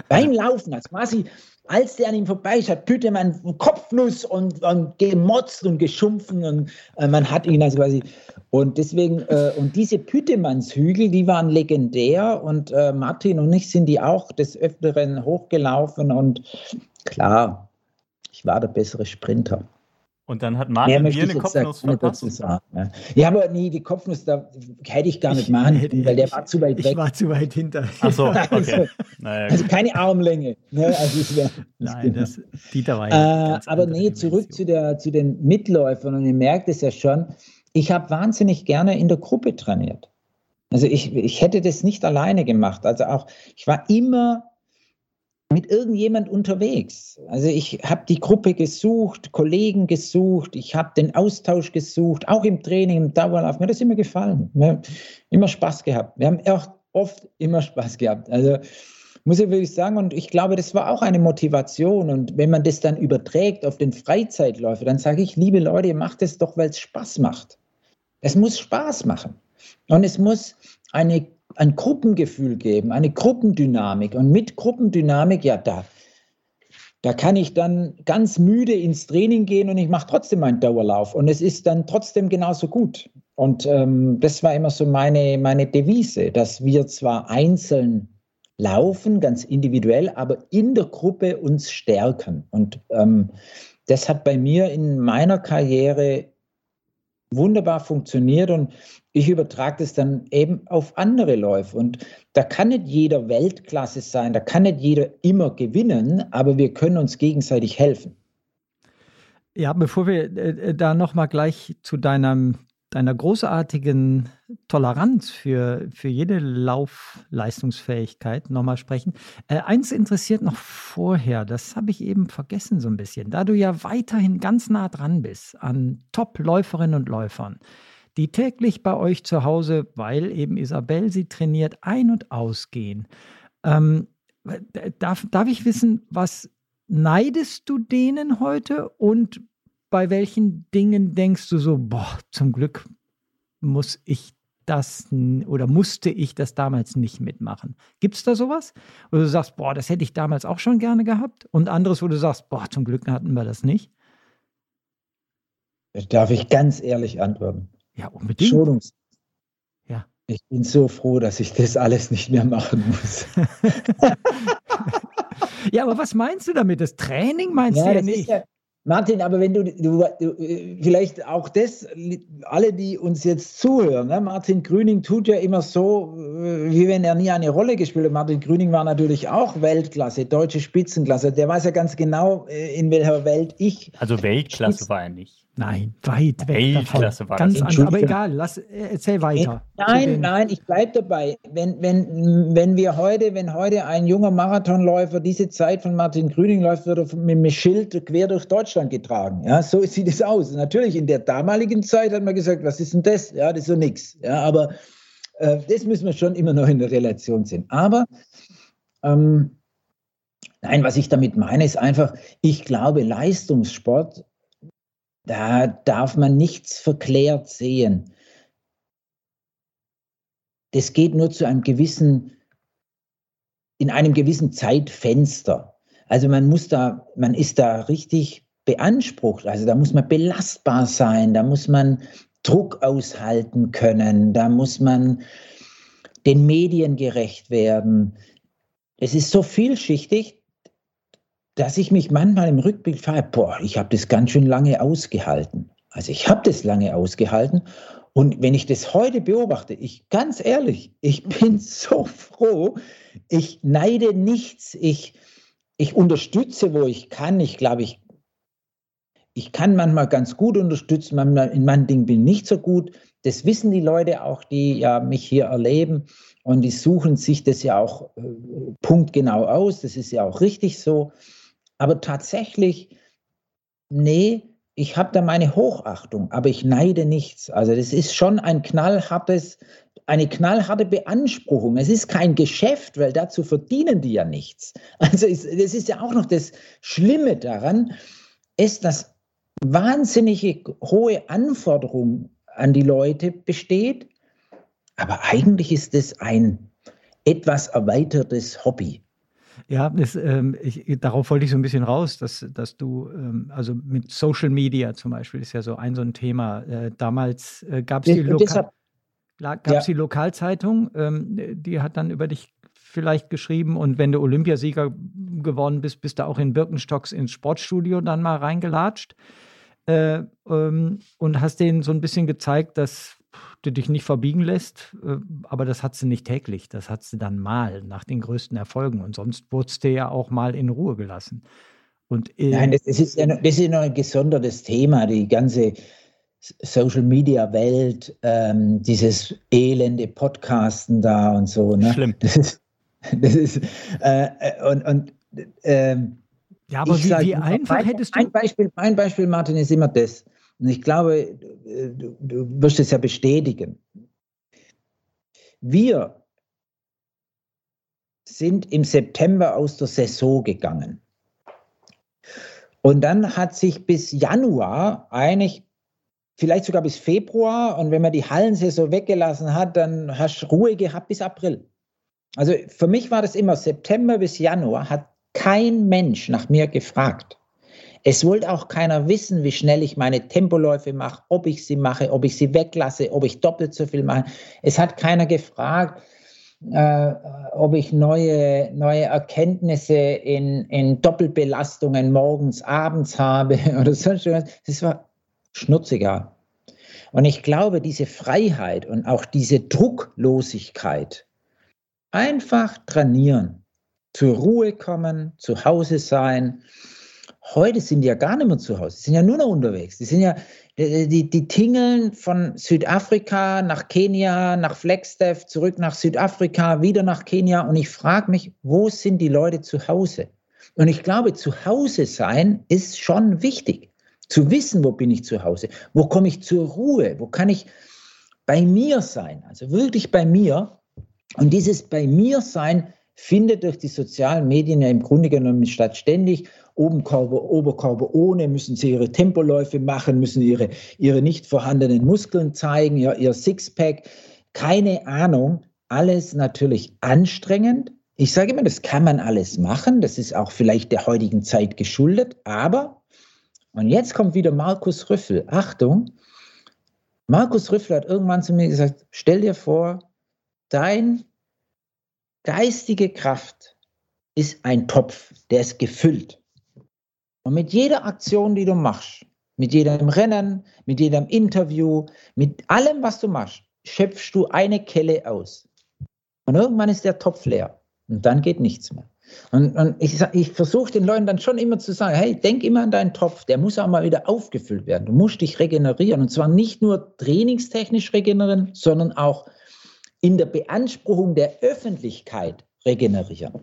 Beim Laufen, als quasi als der an ihm vorbei ist, hat Pütemann Kopfnuss und, und gemotzt und geschumpfen und äh, man hat ihn also quasi. Und deswegen, äh, und diese Pütemannshügel, die waren legendär und äh, Martin und ich sind die auch des Öfteren hochgelaufen und klar, ich war der bessere Sprinter. Und dann hat Martin mir eine Kopfnuss verpasst. Sagen, ja. ja. aber nee, die Kopfnuss, da hätte ich gar nicht ich, machen können, weil der war zu weit weg. Ich war zu weit hinter. Ach so, okay. also, naja, also keine Armlänge. Ne? Also wär, Nein, das, Dieter war ja äh, Aber nee, zurück zu, der, zu den Mitläufern. Und ihr merkt es ja schon, ich habe wahnsinnig gerne in der Gruppe trainiert. Also ich, ich hätte das nicht alleine gemacht. Also auch, ich war immer mit irgendjemand unterwegs. Also ich habe die Gruppe gesucht, Kollegen gesucht, ich habe den Austausch gesucht, auch im Training, im Dauerlauf. Mir hat das immer gefallen. Wir haben immer Spaß gehabt. Wir haben auch oft immer Spaß gehabt. Also muss ich wirklich sagen, und ich glaube, das war auch eine Motivation. Und wenn man das dann überträgt auf den Freizeitläufer, dann sage ich, liebe Leute, macht es doch, weil es Spaß macht. Es muss Spaß machen. Und es muss eine ein Gruppengefühl geben, eine Gruppendynamik. Und mit Gruppendynamik, ja, da, da kann ich dann ganz müde ins Training gehen und ich mache trotzdem meinen Dauerlauf. Und es ist dann trotzdem genauso gut. Und ähm, das war immer so meine, meine Devise, dass wir zwar einzeln laufen, ganz individuell, aber in der Gruppe uns stärken. Und ähm, das hat bei mir in meiner Karriere wunderbar funktioniert und ich übertrage das dann eben auf andere Läufe. Und da kann nicht jeder Weltklasse sein, da kann nicht jeder immer gewinnen, aber wir können uns gegenseitig helfen. Ja, bevor wir äh, da nochmal gleich zu deinem deiner großartigen Toleranz für, für jede Laufleistungsfähigkeit nochmal sprechen. Äh, eins interessiert noch vorher, das habe ich eben vergessen so ein bisschen, da du ja weiterhin ganz nah dran bist an Top-Läuferinnen und Läufern, die täglich bei euch zu Hause, weil eben Isabel sie trainiert, ein- und ausgehen. Ähm, darf, darf ich wissen, was neidest du denen heute und bei welchen Dingen denkst du so, boah, zum Glück muss ich das oder musste ich das damals nicht mitmachen? Gibt es da sowas? Wo du sagst, boah, das hätte ich damals auch schon gerne gehabt? Und anderes, wo du sagst, boah, zum Glück hatten wir das nicht? Darf ich ganz ehrlich antworten? Ja, unbedingt. Schonungs ja. Ich bin so froh, dass ich das alles nicht mehr machen muss. ja, aber was meinst du damit? Das Training meinst ja, du ja nicht? Ja, Martin, aber wenn du, du, du, vielleicht auch das, alle, die uns jetzt zuhören, ne? Martin Grüning tut ja immer so, äh, wie wenn er nie eine Rolle gespielt hat. Martin Grüning war natürlich auch Weltklasse, deutsche Spitzenklasse. Der weiß ja ganz genau, äh, in welcher Welt ich. Also Weltklasse war er nicht. Nein, weit weg. Weltklasse war Ganz anders. Aber egal, lass, erzähl weiter. Nein, nein, ich bleibe dabei. Wenn, wenn, wenn wir heute, wenn heute ein junger Marathonläufer diese Zeit von Martin Grüning läuft, wird er mit einem Schild quer durch Deutschland getragen. Ja, so sieht es aus. Natürlich, in der damaligen Zeit hat man gesagt, was ist denn das? Ja, das ist so nichts. Ja, aber äh, das müssen wir schon immer noch in der Relation sehen. Aber ähm, Nein, was ich damit meine, ist einfach, ich glaube, Leistungssport da darf man nichts verklärt sehen. Das geht nur zu einem gewissen, in einem gewissen Zeitfenster. Also man muss da, man ist da richtig beansprucht. Also da muss man belastbar sein, da muss man Druck aushalten können, da muss man den Medien gerecht werden. Es ist so vielschichtig, dass ich mich manchmal im Rückblick frage, boah, ich habe das ganz schön lange ausgehalten. Also ich habe das lange ausgehalten. Und wenn ich das heute beobachte, ich ganz ehrlich, ich bin so froh, ich neide nichts, ich, ich unterstütze, wo ich kann. Ich glaube, ich, ich kann manchmal ganz gut unterstützen, manchmal in manchen Dingen bin ich nicht so gut. Das wissen die Leute auch, die ja mich hier erleben. Und die suchen sich das ja auch äh, punktgenau aus. Das ist ja auch richtig so. Aber tatsächlich, nee, ich habe da meine Hochachtung, aber ich neide nichts. Also das ist schon ein knallhartes, eine knallharte Beanspruchung. Es ist kein Geschäft, weil dazu verdienen die ja nichts. Also es, das ist ja auch noch das Schlimme daran, ist, dass wahnsinnige hohe Anforderung an die Leute besteht, aber eigentlich ist es ein etwas erweitertes Hobby. Ja, das, ähm, ich, darauf wollte ich so ein bisschen raus, dass, dass du, ähm, also mit Social Media zum Beispiel ist ja so ein so ein Thema. Äh, damals äh, gab es die, Loka ja. die Lokalzeitung, ähm, die hat dann über dich vielleicht geschrieben und wenn du Olympiasieger geworden bist, bist du auch in Birkenstocks ins Sportstudio dann mal reingelatscht äh, ähm, und hast denen so ein bisschen gezeigt, dass du dich nicht verbiegen lässt, äh, aber das hat sie nicht täglich, das hat sie dann mal nach den größten Erfolgen und sonst wurdest du ja auch mal in Ruhe gelassen. Und, äh, Nein, das ist, ja noch, das ist noch ein gesondertes Thema, die ganze Social Media Welt, ähm, dieses elende Podcasten da und so. Ne? Schlimm. Das ist, das ist äh, äh und, und ähm, ja, aber wie, sag, wie einfach mein, hättest du. Ein Beispiel, mein Beispiel, Martin, ist immer das. Und ich glaube, du, du wirst es ja bestätigen. Wir sind im September aus der Saison gegangen. Und dann hat sich bis Januar eigentlich vielleicht sogar bis Februar. Und wenn man die Hallensaison weggelassen hat, dann hast du Ruhe gehabt bis April. Also für mich war das immer September bis Januar, hat kein Mensch nach mir gefragt. Es wollte auch keiner wissen, wie schnell ich meine Tempoläufe mache, ob ich sie mache, ob ich sie weglasse, ob ich doppelt so viel mache. Es hat keiner gefragt, äh, ob ich neue, neue Erkenntnisse in, in Doppelbelastungen morgens, abends habe oder sonst was. Das war schnurzegal. Und ich glaube, diese Freiheit und auch diese Drucklosigkeit, einfach trainieren, zur Ruhe kommen, zu Hause sein, Heute sind die ja gar nicht mehr zu Hause, die sind ja nur noch unterwegs. Die sind ja, die, die, tingeln von Südafrika nach Kenia, nach Flagstaff, zurück nach Südafrika, wieder nach Kenia. Und ich frage mich, wo sind die Leute zu Hause? Und ich glaube, zu Hause sein ist schon wichtig. Zu wissen, wo bin ich zu Hause? Wo komme ich zur Ruhe? Wo kann ich bei mir sein? Also wirklich bei mir. Und dieses bei mir sein findet durch die sozialen Medien ja im Grunde genommen statt ständig. Oberkörper, Oberkörper ohne, müssen sie ihre Tempoläufe machen, müssen ihre, ihre nicht vorhandenen Muskeln zeigen, ja, ihr Sixpack. Keine Ahnung, alles natürlich anstrengend. Ich sage immer, das kann man alles machen, das ist auch vielleicht der heutigen Zeit geschuldet, aber, und jetzt kommt wieder Markus Rüffel, Achtung, Markus Rüffel hat irgendwann zu mir gesagt, stell dir vor, dein geistige Kraft ist ein Topf, der ist gefüllt. Und mit jeder Aktion, die du machst, mit jedem Rennen, mit jedem Interview, mit allem, was du machst, schöpfst du eine Kelle aus. Und irgendwann ist der Topf leer. Und dann geht nichts mehr. Und, und ich, ich versuche den Leuten dann schon immer zu sagen, hey, denk immer an deinen Topf, der muss auch mal wieder aufgefüllt werden. Du musst dich regenerieren. Und zwar nicht nur trainingstechnisch regenerieren, sondern auch in der Beanspruchung der Öffentlichkeit regenerieren.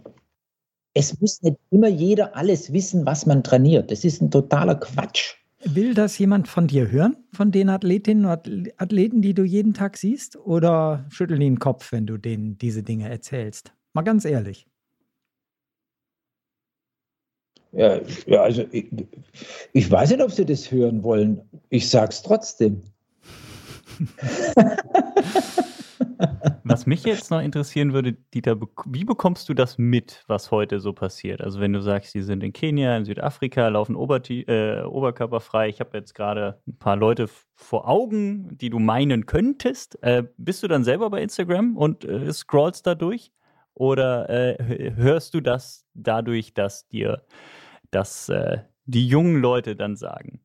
Es muss nicht immer jeder alles wissen, was man trainiert. Das ist ein totaler Quatsch. Will das jemand von dir hören, von den Athletinnen und Athleten, die du jeden Tag siehst? Oder schütteln die den Kopf, wenn du denen diese Dinge erzählst? Mal ganz ehrlich. Ja, ja also ich, ich weiß nicht, ob sie das hören wollen. Ich sage es trotzdem. Was mich jetzt noch interessieren würde, Dieter, wie bekommst du das mit, was heute so passiert? Also wenn du sagst, sie sind in Kenia, in Südafrika, laufen Oberti äh, oberkörperfrei. Ich habe jetzt gerade ein paar Leute vor Augen, die du meinen könntest. Äh, bist du dann selber bei Instagram und äh, scrollst da durch? Oder äh, hörst du das dadurch, dass dir das äh, die jungen Leute dann sagen?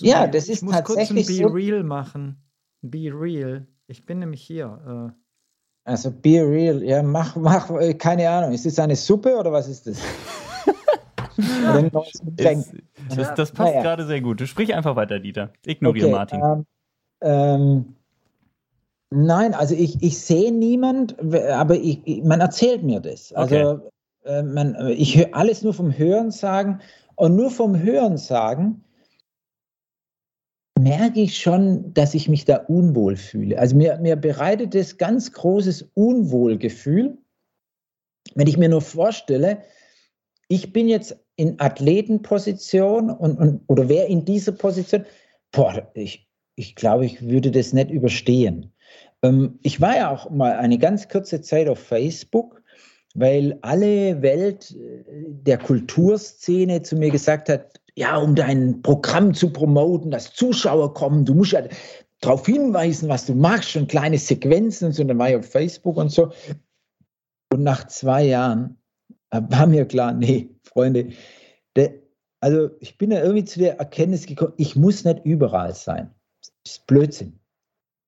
ja, das ist ich muss tatsächlich kurz ein Be so Real machen. Be Real. Ich bin nämlich hier. Äh. Also be real, ja, mach, mach, äh, keine Ahnung. Ist das eine Suppe oder was ist das? ist, das, das, passt naja. gerade sehr gut. Du sprich einfach weiter, Dieter. Ignoriere okay, Martin. Ähm, ähm, nein, also ich, ich sehe niemand, aber ich, man erzählt mir das. Also okay. äh, man, ich höre alles nur vom Hören sagen und nur vom Hören sagen merke ich schon, dass ich mich da unwohl fühle. Also mir, mir bereitet es ganz großes Unwohlgefühl, wenn ich mir nur vorstelle, ich bin jetzt in Athletenposition und, und oder wer in dieser Position, boah, ich, ich glaube, ich würde das nicht überstehen. Ähm, ich war ja auch mal eine ganz kurze Zeit auf Facebook, weil alle Welt äh, der Kulturszene zu mir gesagt hat, ja, um dein Programm zu promoten, dass Zuschauer kommen, du musst ja darauf hinweisen, was du machst, schon kleine Sequenzen und so. Und dann war ich auf Facebook und so. Und nach zwei Jahren war mir klar, nee, Freunde, der, also ich bin ja irgendwie zu der Erkenntnis gekommen, ich muss nicht überall sein. Das ist Blödsinn.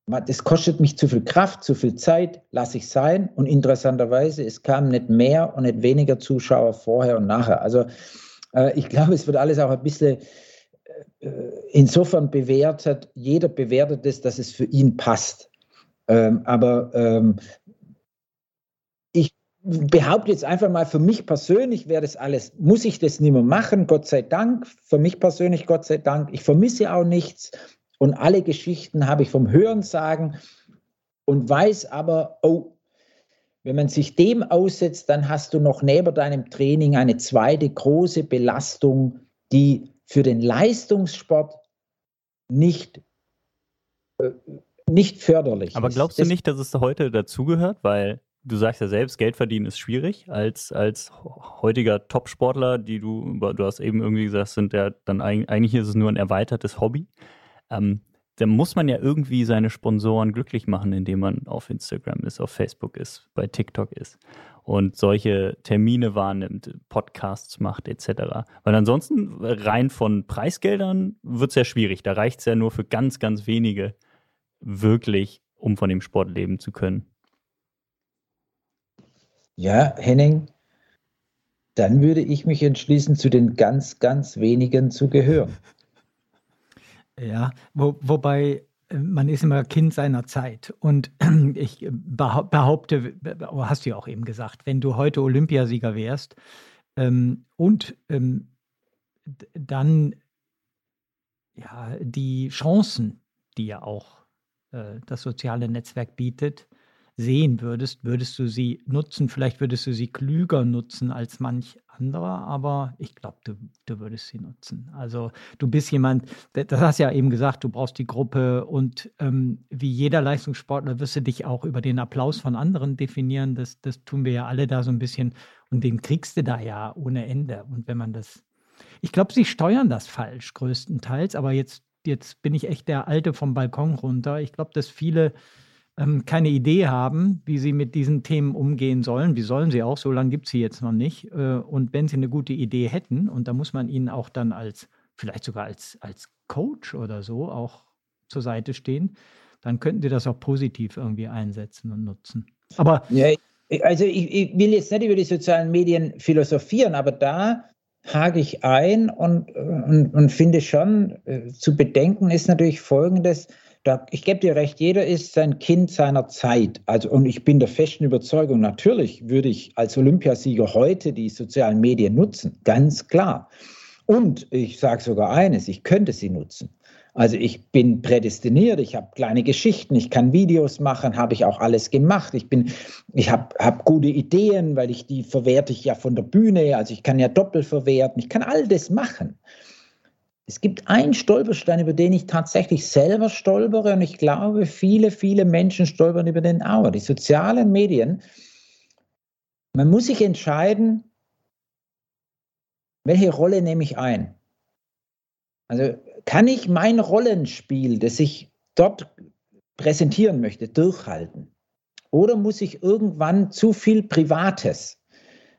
Das kostet mich zu viel Kraft, zu viel Zeit, lasse ich sein. Und interessanterweise, es kamen nicht mehr und nicht weniger Zuschauer vorher und nachher. Also äh, ich glaube, es wird alles auch ein bisschen äh, insofern bewertet. Jeder bewertet es, dass es für ihn passt. Ähm, aber ähm, ich behaupte jetzt einfach mal, für mich persönlich wäre das alles, muss ich das nicht mehr machen, Gott sei Dank. Für mich persönlich, Gott sei Dank. Ich vermisse auch nichts. Und alle Geschichten habe ich vom Hören sagen und weiß aber, oh, wenn man sich dem aussetzt, dann hast du noch neben deinem Training eine zweite große Belastung, die für den Leistungssport nicht äh, nicht förderlich. Aber glaubst du nicht, dass es heute dazugehört? Weil du sagst ja selbst, Geld verdienen ist schwierig. Als, als heutiger Top-Sportler, die du, du hast eben irgendwie gesagt, sind ja dann eigentlich ist es nur ein erweitertes Hobby. Ähm, da muss man ja irgendwie seine Sponsoren glücklich machen, indem man auf Instagram ist, auf Facebook ist, bei TikTok ist und solche Termine wahrnimmt, Podcasts macht etc. Weil ansonsten rein von Preisgeldern wird es ja schwierig. Da reicht es ja nur für ganz, ganz wenige wirklich, um von dem Sport leben zu können. Ja, Henning, dann würde ich mich entschließen, zu den ganz, ganz wenigen zu gehören. Ja, wo, wobei äh, man ist immer Kind seiner Zeit. Und ich behaupte, hast du ja auch eben gesagt, wenn du heute Olympiasieger wärst ähm, und ähm, dann ja die Chancen, die ja auch äh, das soziale Netzwerk bietet, sehen würdest, würdest du sie nutzen. Vielleicht würdest du sie klüger nutzen als manch anderer, aber ich glaube, du, du würdest sie nutzen. Also du bist jemand, das hast ja eben gesagt, du brauchst die Gruppe und ähm, wie jeder Leistungssportler wirst du dich auch über den Applaus von anderen definieren. Das, das tun wir ja alle da so ein bisschen und den kriegst du da ja ohne Ende. Und wenn man das, ich glaube, sie steuern das falsch größtenteils, aber jetzt, jetzt bin ich echt der Alte vom Balkon runter. Ich glaube, dass viele ähm, keine Idee haben, wie sie mit diesen Themen umgehen sollen. Wie sollen sie auch? So lange gibt es sie jetzt noch nicht. Äh, und wenn sie eine gute Idee hätten, und da muss man ihnen auch dann als, vielleicht sogar als, als Coach oder so auch zur Seite stehen, dann könnten sie das auch positiv irgendwie einsetzen und nutzen. Aber. Ja, also ich, ich will jetzt nicht über die sozialen Medien philosophieren, aber da hake ich ein und, und, und finde schon, äh, zu bedenken ist natürlich Folgendes, da, ich gebe dir recht, jeder ist sein Kind seiner Zeit. Also, und ich bin der festen Überzeugung, natürlich würde ich als Olympiasieger heute die sozialen Medien nutzen, ganz klar. Und ich sage sogar eines, ich könnte sie nutzen. Also ich bin prädestiniert, ich habe kleine Geschichten, ich kann Videos machen, habe ich auch alles gemacht. Ich ich habe hab gute Ideen, weil ich die verwerte ich ja von der Bühne, also ich kann ja doppelt verwerten, ich kann all das machen. Es gibt einen Stolperstein, über den ich tatsächlich selber stolpere und ich glaube, viele, viele Menschen stolpern über den auch. Die sozialen Medien. Man muss sich entscheiden, welche Rolle nehme ich ein. Also kann ich mein Rollenspiel, das ich dort präsentieren möchte, durchhalten? Oder muss ich irgendwann zu viel Privates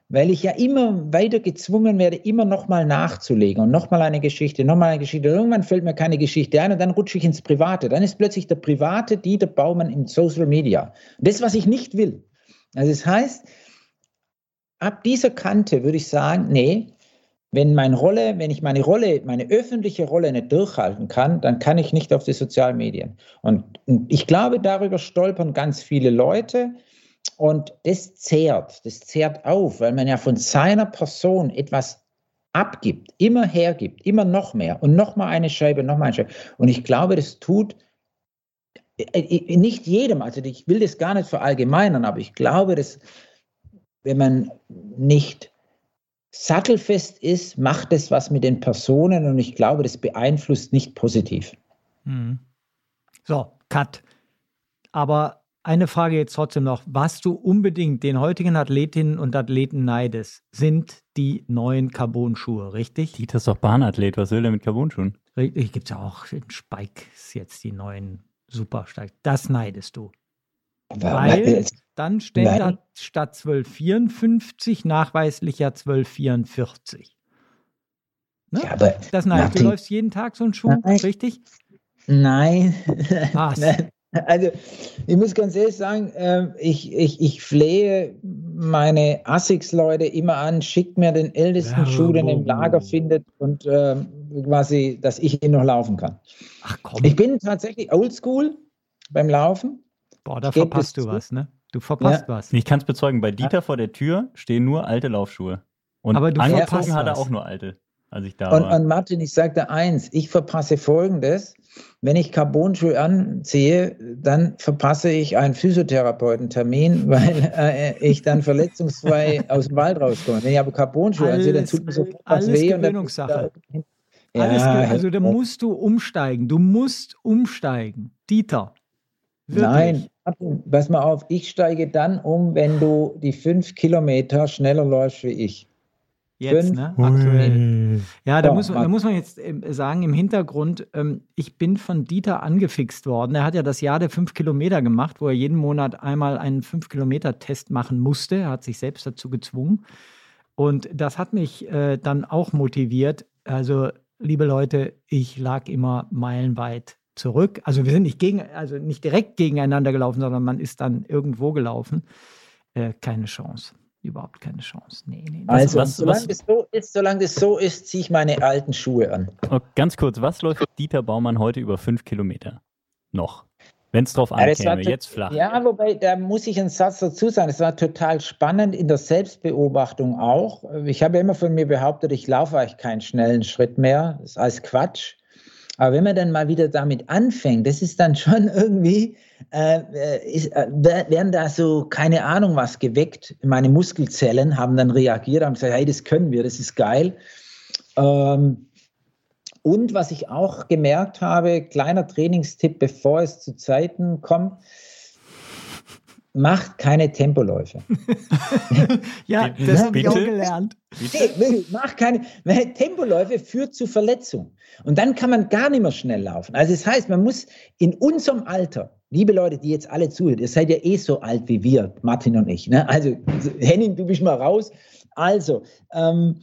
weil ich ja immer weiter gezwungen werde, immer nochmal nachzulegen und nochmal eine Geschichte, nochmal eine Geschichte. Irgendwann fällt mir keine Geschichte ein und dann rutsche ich ins Private. Dann ist plötzlich der private Dieter Baumann in Social Media. Das, was ich nicht will. Also das heißt, ab dieser Kante würde ich sagen, nee, wenn meine Rolle, wenn ich meine Rolle, meine öffentliche Rolle nicht durchhalten kann, dann kann ich nicht auf die sozialen Medien. Und ich glaube, darüber stolpern ganz viele Leute, und das zehrt, das zehrt auf, weil man ja von seiner Person etwas abgibt, immer hergibt, immer noch mehr und noch mal eine Scheibe, noch mal eine Scheibe. Und ich glaube, das tut äh, äh, nicht jedem, also ich will das gar nicht verallgemeinern, aber ich glaube, dass wenn man nicht sattelfest ist, macht es was mit den Personen und ich glaube, das beeinflusst nicht positiv. Hm. So, Cut. Aber eine Frage jetzt trotzdem noch. Was du unbedingt den heutigen Athletinnen und Athleten neidest, sind die neuen Carbon-Schuhe, richtig? Dieter ist doch Bahnathlet. Was will der mit Carbon-Schuhen? Richtig, gibt es ja auch in Spikes jetzt die neuen Supersteig. Das neidest du. Weil dann steht da statt 1254 nachweislich ja 1244. Ne? Ja, aber das neidest du. läufst jeden Tag so einen Schuh, Nein. richtig? Nein. Was? Nein. Also, ich muss ganz ehrlich sagen, äh, ich, ich, ich flehe meine ASICS-Leute immer an, schickt mir den ältesten ja, Schuh, den im Lager findet und äh, quasi, dass ich ihn noch laufen kann. Ach komm. Ich bin tatsächlich oldschool beim Laufen. Boah, da verpasst du was, ne? Du verpasst ja. was. Ich kann es bezeugen, bei Dieter ja. vor der Tür stehen nur alte Laufschuhe. Und Aber du angezogen hat er auch nur alte, als ich da und, war. Und Martin, ich sage dir eins, ich verpasse folgendes wenn ich Carbonschuhe anziehe, dann verpasse ich einen Physiotherapeutentermin, weil äh, ich dann verletzungsfrei aus dem Wald rauskomme. Wenn ich aber Carbonschuhe anziehe, dann tut mir sofort was weh. Und dann, Alles ja, also da musst du umsteigen. Du musst umsteigen. Dieter. Wirklich. Nein, pass mal auf, ich steige dann um, wenn du die fünf Kilometer schneller läufst wie ich. Jetzt, Fünf, ne? Aktuell. Ja, da, ja, muss, da muss man jetzt ähm, sagen, im Hintergrund, ähm, ich bin von Dieter angefixt worden. Er hat ja das Jahr der fünf Kilometer gemacht, wo er jeden Monat einmal einen fünf Kilometer Test machen musste. Er hat sich selbst dazu gezwungen. Und das hat mich äh, dann auch motiviert. Also, liebe Leute, ich lag immer meilenweit zurück. Also wir sind nicht gegen, also nicht direkt gegeneinander gelaufen, sondern man ist dann irgendwo gelaufen. Äh, keine Chance überhaupt keine Chance. Nee, nee. Also, was, solange, was, das so ist, solange das so ist, ziehe ich meine alten Schuhe an. Oh, ganz kurz, was läuft Dieter Baumann heute über fünf Kilometer? Noch. Wenn es drauf ankäme, ja, jetzt flach. Ja, wobei, da muss ich einen Satz dazu sagen. Es war total spannend in der Selbstbeobachtung auch. Ich habe immer von mir behauptet, ich laufe eigentlich keinen schnellen Schritt mehr. Das ist alles Quatsch. Aber wenn man dann mal wieder damit anfängt, das ist dann schon irgendwie, äh, äh ist, äh, werden da so, keine Ahnung was geweckt. Meine Muskelzellen haben dann reagiert, haben gesagt, hey, das können wir, das ist geil. Ähm, und was ich auch gemerkt habe, kleiner Trainingstipp, bevor es zu Zeiten kommt, macht keine Tempoläufe. ja, das habe ich auch gelernt. Nee, mach keine. Tempoläufe führt zu Verletzung. Und dann kann man gar nicht mehr schnell laufen. Also das heißt, man muss in unserem Alter, liebe Leute, die jetzt alle zuhören, ihr seid ja eh so alt wie wir, Martin und ich. Ne? Also Henning, du bist mal raus. Also, ähm,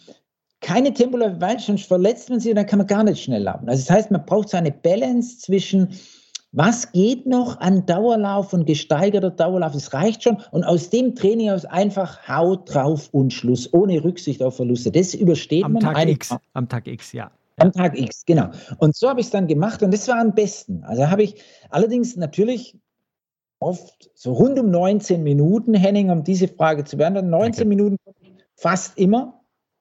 keine Tempoläufe, weil sonst verletzt man sich und dann kann man gar nicht schnell laufen. Also das heißt, man braucht so eine Balance zwischen was geht noch an Dauerlauf und gesteigerter Dauerlauf? Es reicht schon. Und aus dem Training aus einfach Haut drauf und Schluss, ohne Rücksicht auf Verluste. Das übersteht am man. Tag X. Am Tag X, ja. Am Tag X, genau. Und so habe ich es dann gemacht und das war am besten. Also habe ich allerdings natürlich oft so rund um 19 Minuten, Henning, um diese Frage zu beantworten, 19 Danke. Minuten fast immer.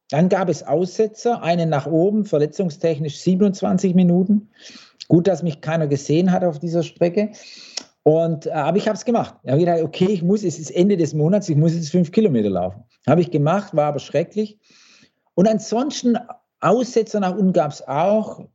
Dann gab es Aussetzer, einen nach oben, verletzungstechnisch 27 Minuten. Gut, dass mich keiner gesehen hat auf dieser Strecke. Und, äh, aber ich habe es gemacht. Ich habe gedacht, okay, ich muss, es ist Ende des Monats, ich muss jetzt fünf Kilometer laufen. Habe ich gemacht, war aber schrecklich. Und ansonsten Aussetzer nach unten gab es auch.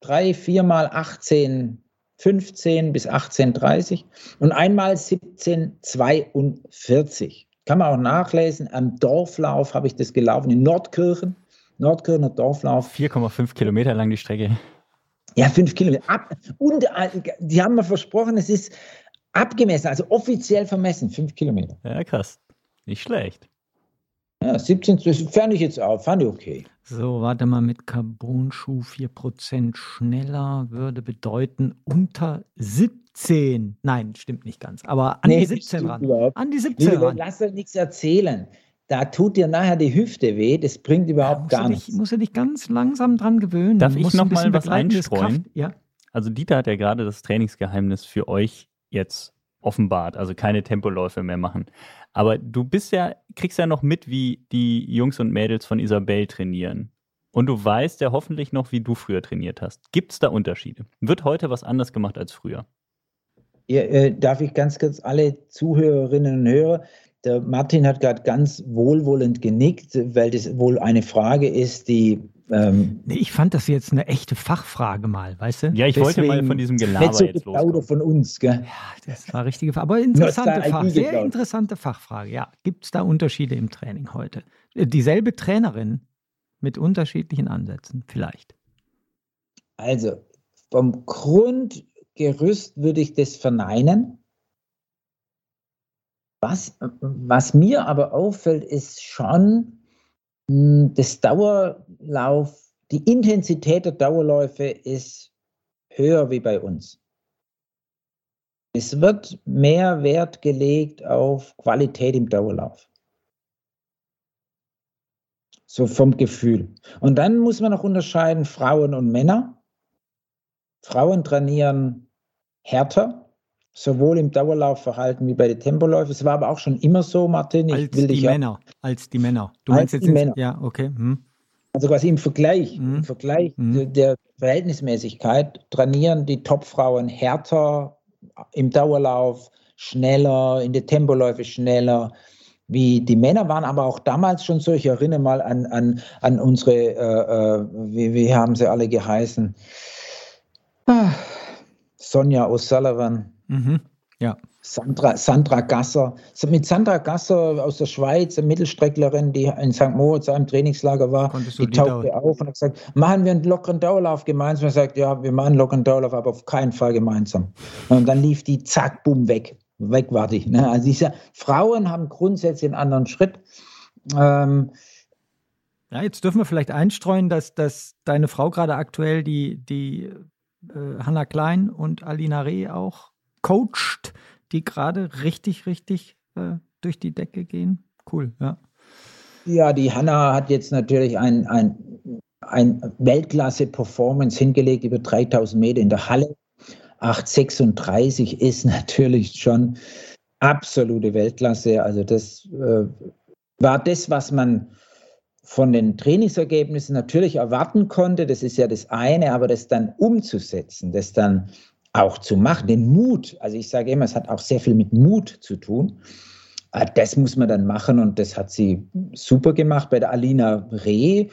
Drei, viermal 18, 15 bis 18,30 und einmal 17,42. Kann man auch nachlesen. Am Dorflauf habe ich das gelaufen in Nordkirchen. Nordkirchener Dorflauf. 4,5 Kilometer lang die Strecke. Ja, fünf Kilometer. Ab, und äh, die haben mir versprochen, es ist abgemessen, also offiziell vermessen, fünf Kilometer. Ja, krass. Nicht schlecht. Ja, 17, das fand ich jetzt auch, fand ich okay. So, warte mal, mit Carbon-Schuh 4% schneller würde bedeuten unter 17. Nein, stimmt nicht ganz, aber an nee, die 17 ran. Überhaupt. An die 17 Liebe, ran. Lass dir nichts erzählen da tut dir nachher die Hüfte weh, das bringt überhaupt ja, gar nichts. Dich, musst du dich ganz langsam dran gewöhnen. Darf ich noch mal was einstreuen? Ja. Also Dieter hat ja gerade das Trainingsgeheimnis für euch jetzt offenbart, also keine Tempoläufe mehr machen. Aber du bist ja, kriegst ja noch mit, wie die Jungs und Mädels von Isabel trainieren. Und du weißt ja hoffentlich noch, wie du früher trainiert hast. Gibt es da Unterschiede? Wird heute was anders gemacht als früher? Ja, äh, darf ich ganz kurz alle Zuhörerinnen und Hörer, der Martin hat gerade ganz wohlwollend genickt, weil das wohl eine Frage ist, die. Ähm, ich fand das jetzt eine echte Fachfrage mal, weißt du? Ja, ich wollte mal von diesem Gelaber so jetzt loskommen. von uns, gell? Ja, das war richtige Frage. Aber interessante Frage, sehr interessante Fachfrage. Ja, gibt es da Unterschiede im Training heute? Äh, dieselbe Trainerin mit unterschiedlichen Ansätzen, vielleicht. Also, vom Grundgerüst würde ich das verneinen. Was, was mir aber auffällt, ist schon hm, das Dauerlauf, die Intensität der Dauerläufe ist höher wie bei uns. Es wird mehr Wert gelegt auf Qualität im Dauerlauf. So vom Gefühl. Und dann muss man noch unterscheiden Frauen und Männer. Frauen trainieren härter, sowohl im Dauerlaufverhalten wie bei den Tempoläufen. Es war aber auch schon immer so, Martin. Ich als die Männer, als die Männer. Du meinst jetzt die Männer. Ja, okay. Hm. Also quasi im Vergleich, hm. im Vergleich hm. der Verhältnismäßigkeit trainieren die Topfrauen härter im Dauerlauf, schneller, in den Tempoläufen schneller, wie die Männer waren, aber auch damals schon so. Ich erinnere mal an, an, an unsere, äh, äh, wie, wie haben sie alle geheißen? Ah, Sonja O'Sullivan. Mhm. Ja. Sandra, Sandra Gasser. Mit Sandra Gasser aus der Schweiz, eine Mittelstrecklerin, die in St. Moritz im Trainingslager war, die tauchte auf und hat gesagt, machen wir einen lockeren Dauerlauf gemeinsam. Er sagt, ja, wir machen einen lockeren Dauerlauf, aber auf keinen Fall gemeinsam. Und dann lief die zack, bumm, weg. Weg war die. Ne? Also diese Frauen haben grundsätzlich einen anderen Schritt. Ähm, ja, jetzt dürfen wir vielleicht einstreuen, dass, dass deine Frau gerade aktuell die, die äh, Hanna Klein und Alina Reh auch coacht die gerade richtig, richtig äh, durch die Decke gehen. Cool, ja. Ja, die Hanna hat jetzt natürlich ein, ein, ein Weltklasse-Performance hingelegt über 3000 Meter in der Halle. 8,36 ist natürlich schon absolute Weltklasse. Also das äh, war das, was man von den Trainingsergebnissen natürlich erwarten konnte. Das ist ja das eine, aber das dann umzusetzen, das dann auch zu machen, den Mut, also ich sage immer, es hat auch sehr viel mit Mut zu tun. Ah, das muss man dann machen und das hat sie super gemacht. Bei der Alina Reh,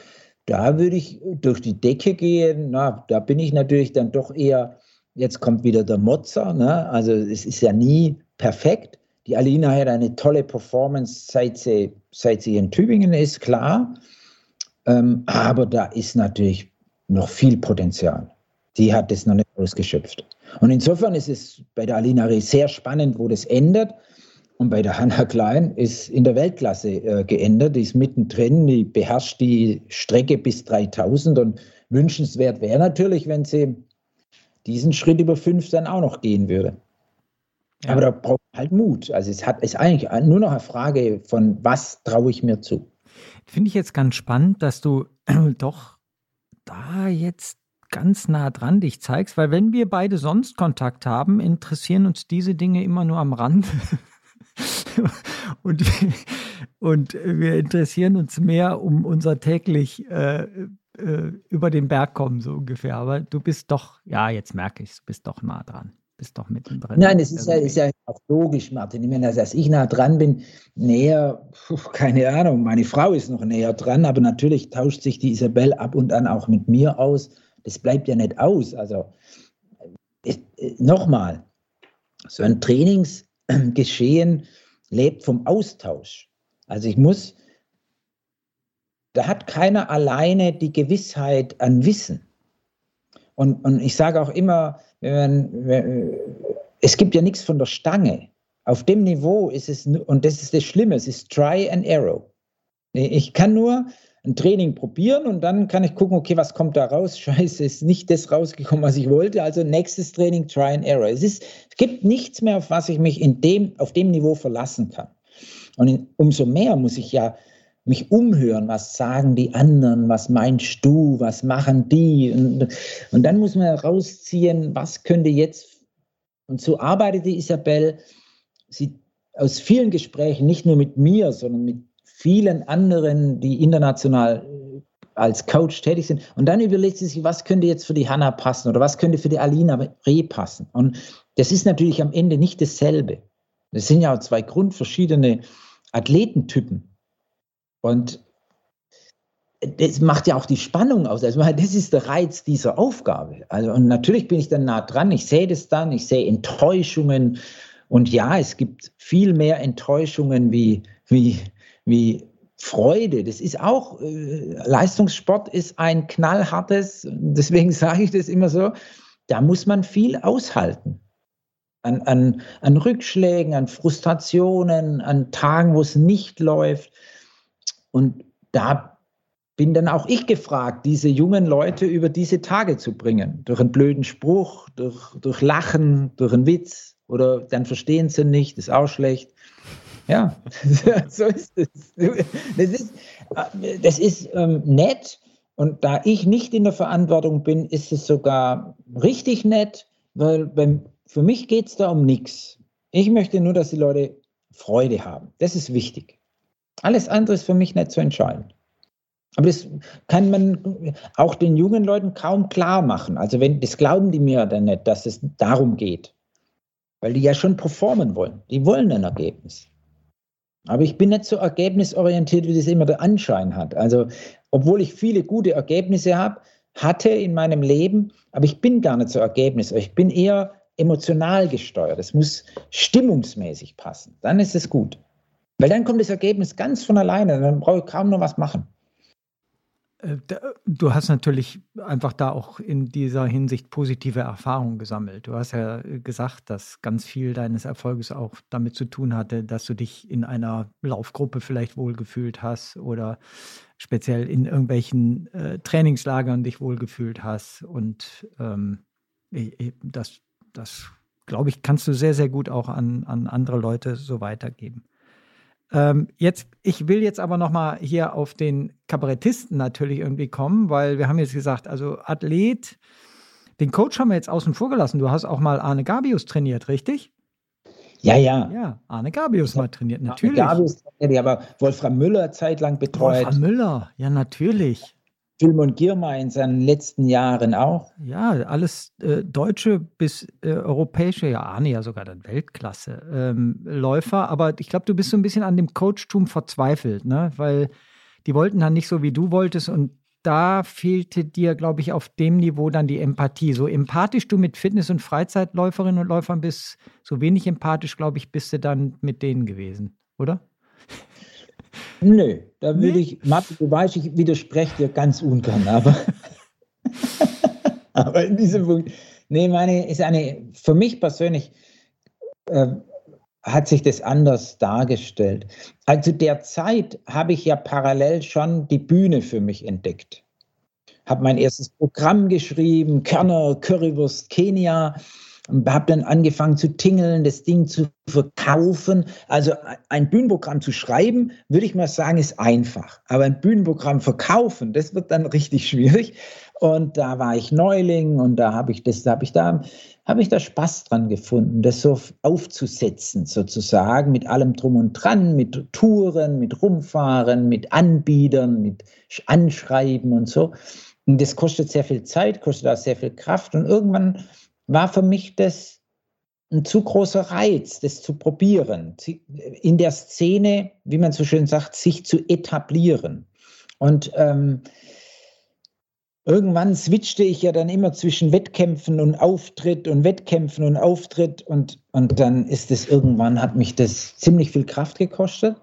da würde ich durch die Decke gehen. Na, da bin ich natürlich dann doch eher, jetzt kommt wieder der Mozzer. Ne? Also es ist ja nie perfekt. Die Alina hat eine tolle Performance, seit sie, seit sie in Tübingen ist, klar. Ähm, aber da ist natürlich noch viel Potenzial. Die hat das noch nicht ausgeschöpft. Und insofern ist es bei der Alina Reh sehr spannend, wo das endet. Und bei der Hanna Klein ist in der Weltklasse äh, geändert. Die ist mittendrin, die beherrscht die Strecke bis 3000. Und wünschenswert wäre natürlich, wenn sie diesen Schritt über fünf dann auch noch gehen würde. Ja. Aber da braucht halt Mut. Also es hat, ist eigentlich nur noch eine Frage von, was traue ich mir zu. Finde ich jetzt ganz spannend, dass du doch da jetzt ganz nah dran dich zeigst, weil wenn wir beide sonst Kontakt haben, interessieren uns diese Dinge immer nur am Rand. und, und wir interessieren uns mehr um unser täglich äh, äh, über den Berg kommen, so ungefähr. Aber du bist doch, ja, jetzt merke ich, du bist doch nah dran. Bist doch mittendrin. Nein, es ist ja, ist ja auch logisch, Martin. Ich meine, dass ich nah dran bin, näher, keine Ahnung, meine Frau ist noch näher dran, aber natürlich tauscht sich die Isabel ab und an auch mit mir aus das bleibt ja nicht aus. Also äh, nochmal, so ein Trainingsgeschehen lebt vom Austausch. Also ich muss, da hat keiner alleine die Gewissheit an Wissen. Und, und ich sage auch immer, wenn, wenn, es gibt ja nichts von der Stange. Auf dem Niveau ist es, und das ist das Schlimme, es ist Try and Arrow. Ich kann nur ein Training probieren und dann kann ich gucken, okay, was kommt da raus? Scheiße, ist nicht das rausgekommen, was ich wollte. Also nächstes Training, Try and Error. Es, ist, es gibt nichts mehr, auf was ich mich in dem, auf dem Niveau verlassen kann. Und in, umso mehr muss ich ja mich umhören, was sagen die anderen, was meinst du, was machen die? Und, und dann muss man herausziehen, was könnte jetzt, und so arbeitet die Isabel, sie aus vielen Gesprächen, nicht nur mit mir, sondern mit vielen anderen, die international äh, als Coach tätig sind. Und dann überlegt sie sich, was könnte jetzt für die Hanna passen oder was könnte für die Alina Reh passen. Und das ist natürlich am Ende nicht dasselbe. Das sind ja zwei grundverschiedene Athletentypen. Und das macht ja auch die Spannung aus. Also das ist der Reiz dieser Aufgabe. Also und natürlich bin ich dann nah dran. Ich sehe das dann. Ich sehe Enttäuschungen. Und ja, es gibt viel mehr Enttäuschungen wie, wie wie Freude. Das ist auch, äh, Leistungssport ist ein knallhartes, deswegen sage ich das immer so, da muss man viel aushalten. An, an, an Rückschlägen, an Frustrationen, an Tagen, wo es nicht läuft. Und da bin dann auch ich gefragt, diese jungen Leute über diese Tage zu bringen. Durch einen blöden Spruch, durch, durch Lachen, durch einen Witz. Oder dann verstehen sie nicht, ist auch schlecht. Ja, so ist es. Das ist, das ist ähm, nett. Und da ich nicht in der Verantwortung bin, ist es sogar richtig nett, weil beim, für mich geht es da um nichts. Ich möchte nur, dass die Leute Freude haben. Das ist wichtig. Alles andere ist für mich nicht zu entscheiden. Aber das kann man auch den jungen Leuten kaum klar machen. Also wenn, das glauben die mir dann nicht, dass es darum geht. Weil die ja schon performen wollen. Die wollen ein Ergebnis. Aber ich bin nicht so ergebnisorientiert, wie das immer der Anschein hat. Also, obwohl ich viele gute Ergebnisse habe, hatte in meinem Leben, aber ich bin gar nicht so ergebnisorientiert. Ich bin eher emotional gesteuert. Es muss stimmungsmäßig passen. Dann ist es gut. Weil dann kommt das Ergebnis ganz von alleine. Dann brauche ich kaum noch was machen. Äh, du hast natürlich einfach da auch in dieser Hinsicht positive Erfahrungen gesammelt. Du hast ja gesagt, dass ganz viel deines Erfolges auch damit zu tun hatte, dass du dich in einer Laufgruppe vielleicht wohlgefühlt hast oder speziell in irgendwelchen äh, Trainingslagern dich wohlgefühlt hast. Und ähm, das, das glaube ich, kannst du sehr, sehr gut auch an, an andere Leute so weitergeben. Ähm, jetzt, ich will jetzt aber nochmal hier auf den Kabarettisten natürlich irgendwie kommen, weil wir haben jetzt gesagt, also Athlet, den Coach haben wir jetzt außen vor gelassen. Du hast auch mal Arne Gabius trainiert, richtig? Ja, ja. Ja, Arne Gabius mal trainiert, natürlich. Arne Gabius trainiert, aber Wolfram Müller zeitlang betreut. Wolfram Müller, ja, natürlich. Filmon Girma in seinen letzten Jahren auch. Ja, alles äh, deutsche bis äh, europäische, ja, Arne ja sogar dann Weltklasse ähm, Läufer. Aber ich glaube, du bist so ein bisschen an dem Coachtum verzweifelt, ne? Weil die wollten dann nicht so, wie du wolltest. Und da fehlte dir, glaube ich, auf dem Niveau dann die Empathie. So empathisch du mit Fitness- und Freizeitläuferinnen und Läufern bist, so wenig empathisch, glaube ich, bist du dann mit denen gewesen, oder? Nö, da würde nee? ich, Mathe, du weißt, ich widerspreche dir ganz ungern, aber, aber in diesem Punkt, nee, meine, ist eine, für mich persönlich äh, hat sich das anders dargestellt. Also derzeit habe ich ja parallel schon die Bühne für mich entdeckt. Habe mein erstes Programm geschrieben, Körner, Currywurst, Kenia habe dann angefangen zu tingeln, das Ding zu verkaufen. Also ein Bühnenprogramm zu schreiben, würde ich mal sagen, ist einfach. Aber ein Bühnenprogramm verkaufen, das wird dann richtig schwierig. Und da war ich Neuling und da habe ich das, da habe ich da, habe ich da Spaß dran gefunden, das so aufzusetzen sozusagen mit allem drum und dran, mit Touren, mit Rumfahren, mit Anbietern, mit Anschreiben und so. Und das kostet sehr viel Zeit, kostet auch sehr viel Kraft und irgendwann war für mich das ein zu großer Reiz, das zu probieren, in der Szene, wie man so schön sagt, sich zu etablieren. Und ähm, irgendwann switchte ich ja dann immer zwischen Wettkämpfen und Auftritt und Wettkämpfen und Auftritt und, und dann ist es irgendwann, hat mich das ziemlich viel Kraft gekostet.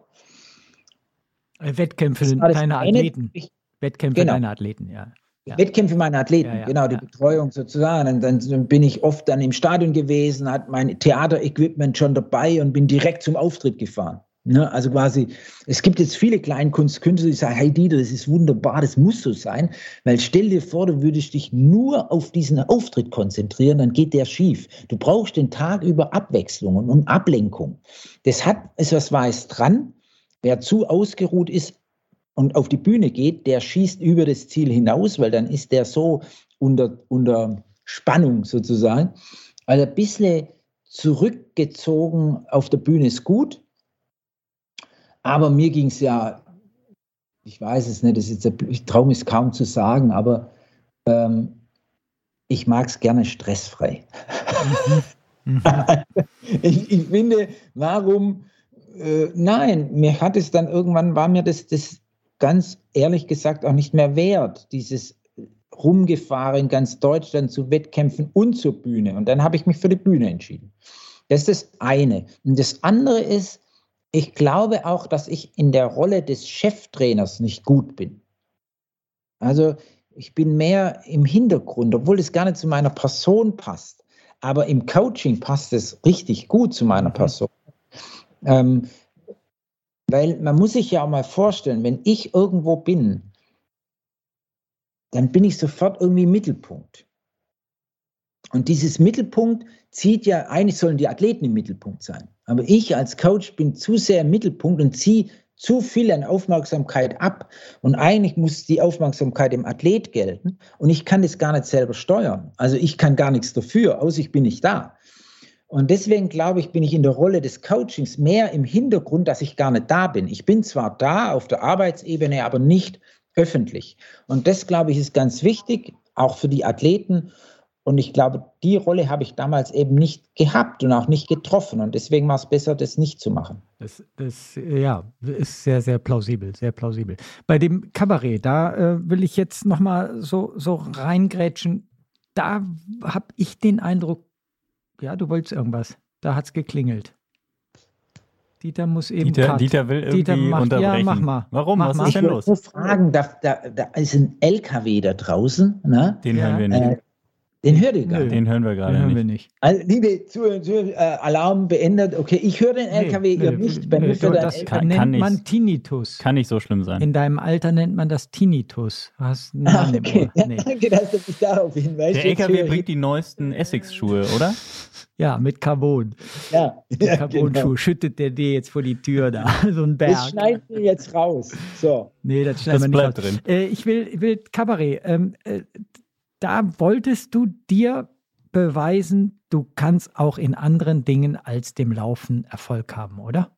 Wettkämpfe deiner Athleten. Wettkämpfe genau. deiner Athleten, ja ja. Wettkämpfe meiner Athleten, ja, genau, die Betreuung sozusagen. Und dann, dann, bin ich oft dann im Stadion gewesen, hat mein Theaterequipment schon dabei und bin direkt zum Auftritt gefahren. Ne? Also quasi, es gibt jetzt viele Kleinkunstkünstler, die sagen, hey Dieter, das ist wunderbar, das muss so sein, weil stell dir vor, du würdest dich nur auf diesen Auftritt konzentrieren, dann geht der schief. Du brauchst den Tag über Abwechslung und Ablenkung. Das hat, ist was Weiß dran. Wer zu ausgeruht ist, und auf die Bühne geht, der schießt über das Ziel hinaus, weil dann ist der so unter, unter Spannung sozusagen. Also ein bisschen zurückgezogen auf der Bühne ist gut, aber mir ging es ja, ich weiß es nicht, das ist jetzt, ich traue mich kaum zu sagen, aber ähm, ich mag es gerne stressfrei. Mhm. ich, ich, finde, warum, äh, nein, mir hat es dann irgendwann, war mir das, das ganz ehrlich gesagt auch nicht mehr wert, dieses Rumgefahren in ganz Deutschland zu Wettkämpfen und zur Bühne. Und dann habe ich mich für die Bühne entschieden. Das ist das eine. Und das andere ist, ich glaube auch, dass ich in der Rolle des Cheftrainers nicht gut bin. Also ich bin mehr im Hintergrund, obwohl es gar nicht zu meiner Person passt. Aber im Coaching passt es richtig gut zu meiner mhm. Person. Ähm, weil man muss sich ja auch mal vorstellen, wenn ich irgendwo bin, dann bin ich sofort irgendwie Mittelpunkt. Und dieses Mittelpunkt zieht ja, eigentlich sollen die Athleten im Mittelpunkt sein. Aber ich als Coach bin zu sehr im Mittelpunkt und ziehe zu viel an Aufmerksamkeit ab. Und eigentlich muss die Aufmerksamkeit dem Athlet gelten. Und ich kann das gar nicht selber steuern. Also ich kann gar nichts dafür, außer ich bin nicht da. Und deswegen glaube ich, bin ich in der Rolle des Coachings mehr im Hintergrund, dass ich gar nicht da bin. Ich bin zwar da auf der Arbeitsebene, aber nicht öffentlich. Und das, glaube ich, ist ganz wichtig, auch für die Athleten. Und ich glaube, die Rolle habe ich damals eben nicht gehabt und auch nicht getroffen. Und deswegen war es besser, das nicht zu machen. Das, das ja, ist sehr, sehr plausibel, sehr plausibel. Bei dem Kabarett, da äh, will ich jetzt nochmal so, so reingrätschen. Da habe ich den Eindruck, ja, du wolltest irgendwas. Da hat es geklingelt. Dieter muss eben. Dieter, Dieter will irgendwie Dieter macht, unterbrechen. Ja, mach mal. Warum? Mach Was mal. ist denn ich los? Ich fragen, da, da, da, ist ein LKW da draußen. Ne? Den Ja. hören wir nicht. Äh, den hört ihr gar nicht. Den hören wir Den gerade hören nicht. wir nicht. Also, liebe Zuhörer, Zuhörer, äh, Alarm beendet. Okay, ich höre den LKW, ihr nicht. Bei nö, mir das. Kann- nennt kann nicht- man Tinnitus. Kann nicht so schlimm sein. In deinem Alter nennt man das Tinnitus. Hast Ah, okay. Nee. danke, dass du mich darauf hinweist. Der LKW ich- bringt die neuesten Essex-Schuhe, oder? Ja, mit Carbon. Ja, Mit ja Carbonschuh genau. schüttet der dir jetzt vor die Tür da. so ein Berg. Das schneiden wir jetzt raus. So. Nee, das schneiden Das wir nicht bleibt raus. drin. Äh, ich will, ich will Kabarett. Ähm, äh, da wolltest du dir beweisen, du kannst auch in anderen Dingen als dem Laufen Erfolg haben, oder?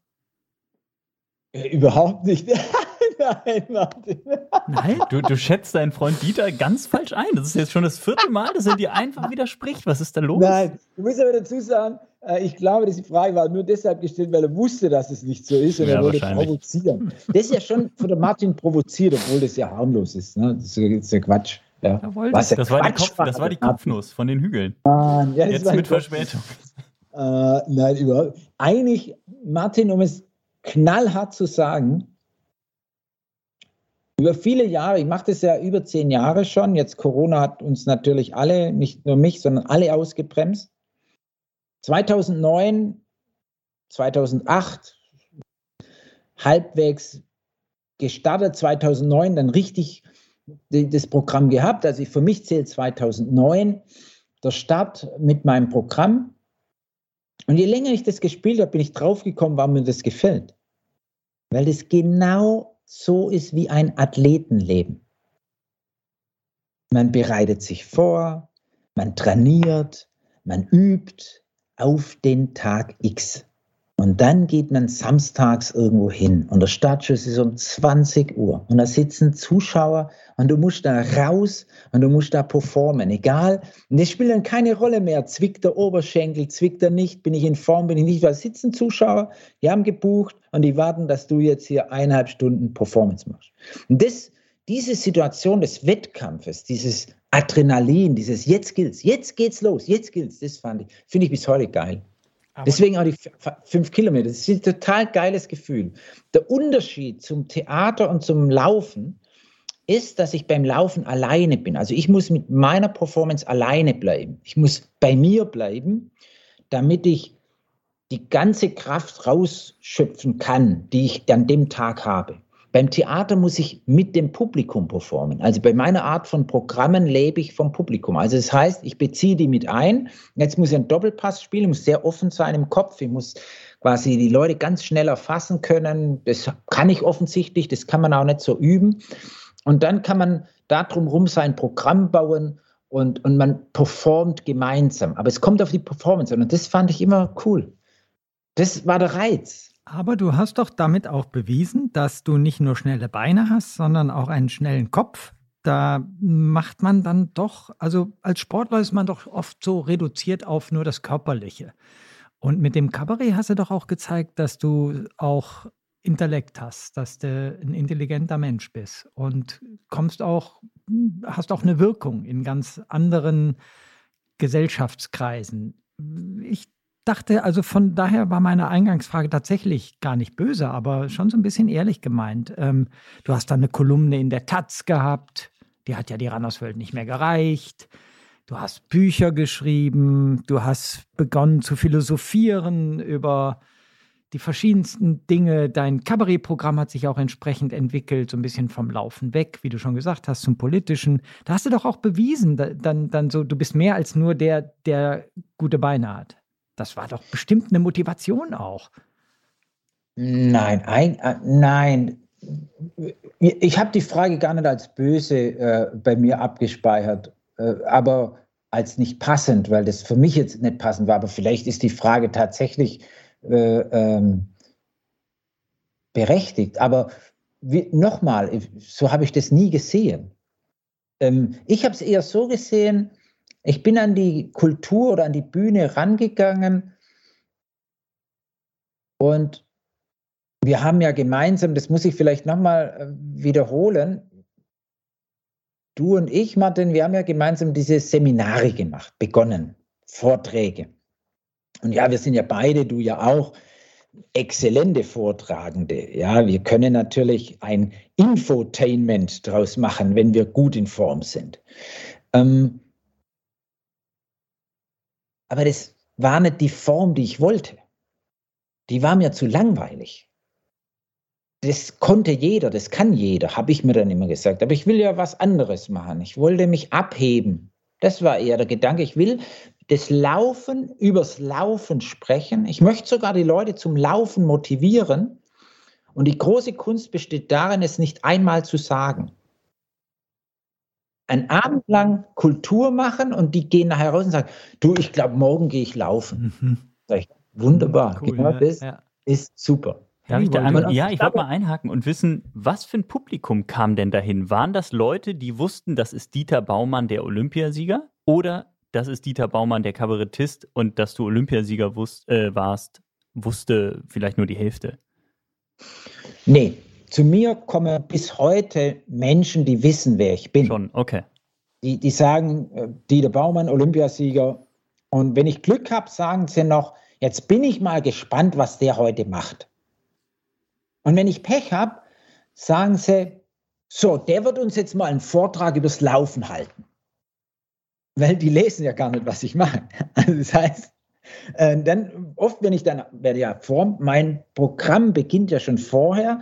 Äh, Überhaupt nicht. Nein, Martin. Nein? Du, du schätzt deinen Freund Dieter ganz falsch ein. Das ist jetzt schon das vierte Mal, dass er dir einfach widerspricht. Was ist da los? Nein, du musst aber dazu sagen, äh, ich glaube, dass die Frage war nur deshalb gestellt, weil er wusste, dass es nicht so ist und Ja, er wollte provozieren. Das ist ja schon von der Martin provoziert, obwohl das ja harmlos ist. Ne? Das ist ja Quatsch. Ja. Da wollte Was ja Das war, Kopf, das war die Kopfnuss von den Hügeln. Mann, ja, das Jetzt mit Kopf- Verspätung. Äh, nein, überhaupt. Eigentlich, Martin, um es knallhart zu sagen, über viele Jahre, ich mache das ja über zehn Jahre schon, jetzt Corona hat uns natürlich alle, nicht nur mich, sondern alle ausgebremst. 2009, 2008, halbwegs gestartet, 2009 dann richtig das Programm gehabt. Also für mich zählt 2009 der Start mit meinem Programm. Und je länger ich das gespielt habe, bin ich draufgekommen, warum mir das gefällt. Weil das genau so ist wie ein Athletenleben. Man bereitet sich vor, man trainiert, man übt auf den Tag X. Und dann geht man samstags irgendwo hin und der Startschuss ist um 20 Uhr und da sitzen Zuschauer und du musst da raus und du musst da performen, egal. Und das spielt dann keine Rolle mehr. Zwickt der Oberschenkel, zwickt er nicht, bin ich in Form, bin ich nicht. Da sitzen Zuschauer, die haben gebucht und die warten, dass du jetzt hier eineinhalb Stunden Performance machst. Und das, diese Situation des Wettkampfes, dieses Adrenalin, dieses jetzt gilt's, jetzt geht's los, jetzt gilt's, das fand ich, finde ich bis heute geil. Deswegen auch die fünf Kilometer. Das ist ein total geiles Gefühl. Der Unterschied zum Theater und zum Laufen ist, dass ich beim Laufen alleine bin. Also ich muss mit meiner Performance alleine bleiben. Ich muss bei mir bleiben, damit ich die ganze Kraft rausschöpfen kann, die ich an dem Tag habe. Beim Theater muss ich mit dem Publikum performen. Also bei meiner Art von Programmen lebe ich vom Publikum. Also das heißt, ich beziehe die mit ein. Jetzt muss ich einen Doppelpass spielen, ich muss sehr offen sein im Kopf. Ich muss quasi die Leute ganz schnell erfassen können. Das kann ich offensichtlich, das kann man auch nicht so üben. Und dann kann man darum rum sein Programm bauen und, und man performt gemeinsam. Aber es kommt auf die Performance an und das fand ich immer cool. Das war der Reiz. Aber du hast doch damit auch bewiesen, dass du nicht nur schnelle Beine hast, sondern auch einen schnellen Kopf. Da macht man dann doch, also als Sportler ist man doch oft so reduziert auf nur das Körperliche. Und mit dem Kabarett hast du doch auch gezeigt, dass du auch Intellekt hast, dass du ein intelligenter Mensch bist und kommst auch, hast auch eine Wirkung in ganz anderen Gesellschaftskreisen. Ich dachte, also von daher war meine Eingangsfrage tatsächlich gar nicht böse, aber schon so ein bisschen ehrlich gemeint. Ähm, du hast dann eine Kolumne in der Taz gehabt, die hat ja die Randerswelt nicht mehr gereicht. Du hast Bücher geschrieben, du hast begonnen zu philosophieren über die verschiedensten Dinge. Dein Kabarettprogramm hat sich auch entsprechend entwickelt, so ein bisschen vom Laufen weg, wie du schon gesagt hast, zum Politischen. Da hast du doch auch bewiesen, da, dann, dann so, du bist mehr als nur der, der gute Beine hat. Das war doch bestimmt eine Motivation auch. Nein, ein, äh, nein. Ich habe die Frage gar nicht als böse äh, bei mir abgespeichert, äh, aber als nicht passend, weil das für mich jetzt nicht passend war. Aber vielleicht ist die Frage tatsächlich äh, ähm, berechtigt. Aber nochmal, so habe ich das nie gesehen. Ähm, ich habe es eher so gesehen, Ich bin an die Kultur oder an die Bühne rangegangen und wir haben ja gemeinsam, das muss ich vielleicht nochmal äh, wiederholen, du und ich, Martin, wir haben ja gemeinsam diese Seminare gemacht, begonnen, Vorträge. Und ja, wir sind ja beide, du ja auch, exzellente Vortragende. Ja, wir können natürlich ein Infotainment draus machen, wenn wir gut in Form sind. Ähm, aber das war nicht die Form, die ich wollte. Die war mir zu langweilig. Das konnte jeder, das kann jeder, habe ich mir dann immer gesagt. Aber ich will ja was anderes machen. Ich wollte mich abheben. Das war eher der Gedanke. Ich will das Laufen, übers Laufen sprechen. Ich möchte sogar die Leute zum Laufen motivieren. Und die große Kunst besteht darin, es nicht einmal zu sagen. Ein Abend lang Kultur machen und die gehen nachher raus und sagen, du, ich glaube, morgen gehe ich laufen. Mhm. Ich, wunderbar, cool, genau ja, das ja. ist super. Darf ich da einmal, ja, ich wollte mal einhaken und wissen, was für ein Publikum kam denn dahin? Waren das Leute, die wussten, das ist Dieter Baumann, der Olympiasieger? Oder das ist Dieter Baumann, der Kabarettist und dass du Olympiasieger wusst, äh, warst, wusste vielleicht nur die Hälfte. Nee, zu mir kommen bis heute Menschen, die wissen, wer ich bin. Schon, okay. Die, die sagen, äh, Dieter Baumann, Olympiasieger. Und wenn ich Glück habe, sagen sie noch, jetzt bin ich mal gespannt, was der heute macht. Und wenn ich Pech habe, sagen sie, so, der wird uns jetzt mal einen Vortrag übers Laufen halten weil die lesen ja gar nicht, was ich mache. Also das heißt, äh, dann oft, wenn ich dann, werde ja vor, mein Programm beginnt ja schon vorher.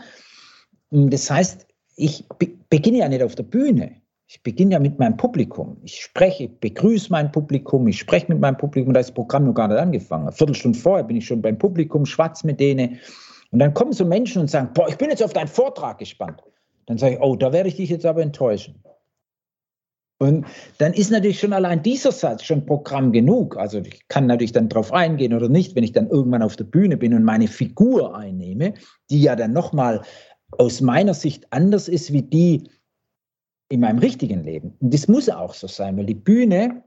Das heißt, ich be beginne ja nicht auf der Bühne. Ich beginne ja mit meinem Publikum. Ich spreche, begrüße mein Publikum, ich spreche mit meinem Publikum, da ist das Programm noch gar nicht angefangen. Eine Viertelstunde vorher bin ich schon beim Publikum, schwatz mit denen. Und dann kommen so Menschen und sagen, boah, ich bin jetzt auf deinen Vortrag gespannt. Dann sage ich, oh, da werde ich dich jetzt aber enttäuschen. Und dann ist natürlich schon allein dieser Satz schon Programm genug. Also ich kann natürlich dann drauf eingehen oder nicht, wenn ich dann irgendwann auf der Bühne bin und meine Figur einnehme, die ja dann nochmal aus meiner Sicht anders ist wie die in meinem richtigen Leben. Und das muss auch so sein, weil die Bühne,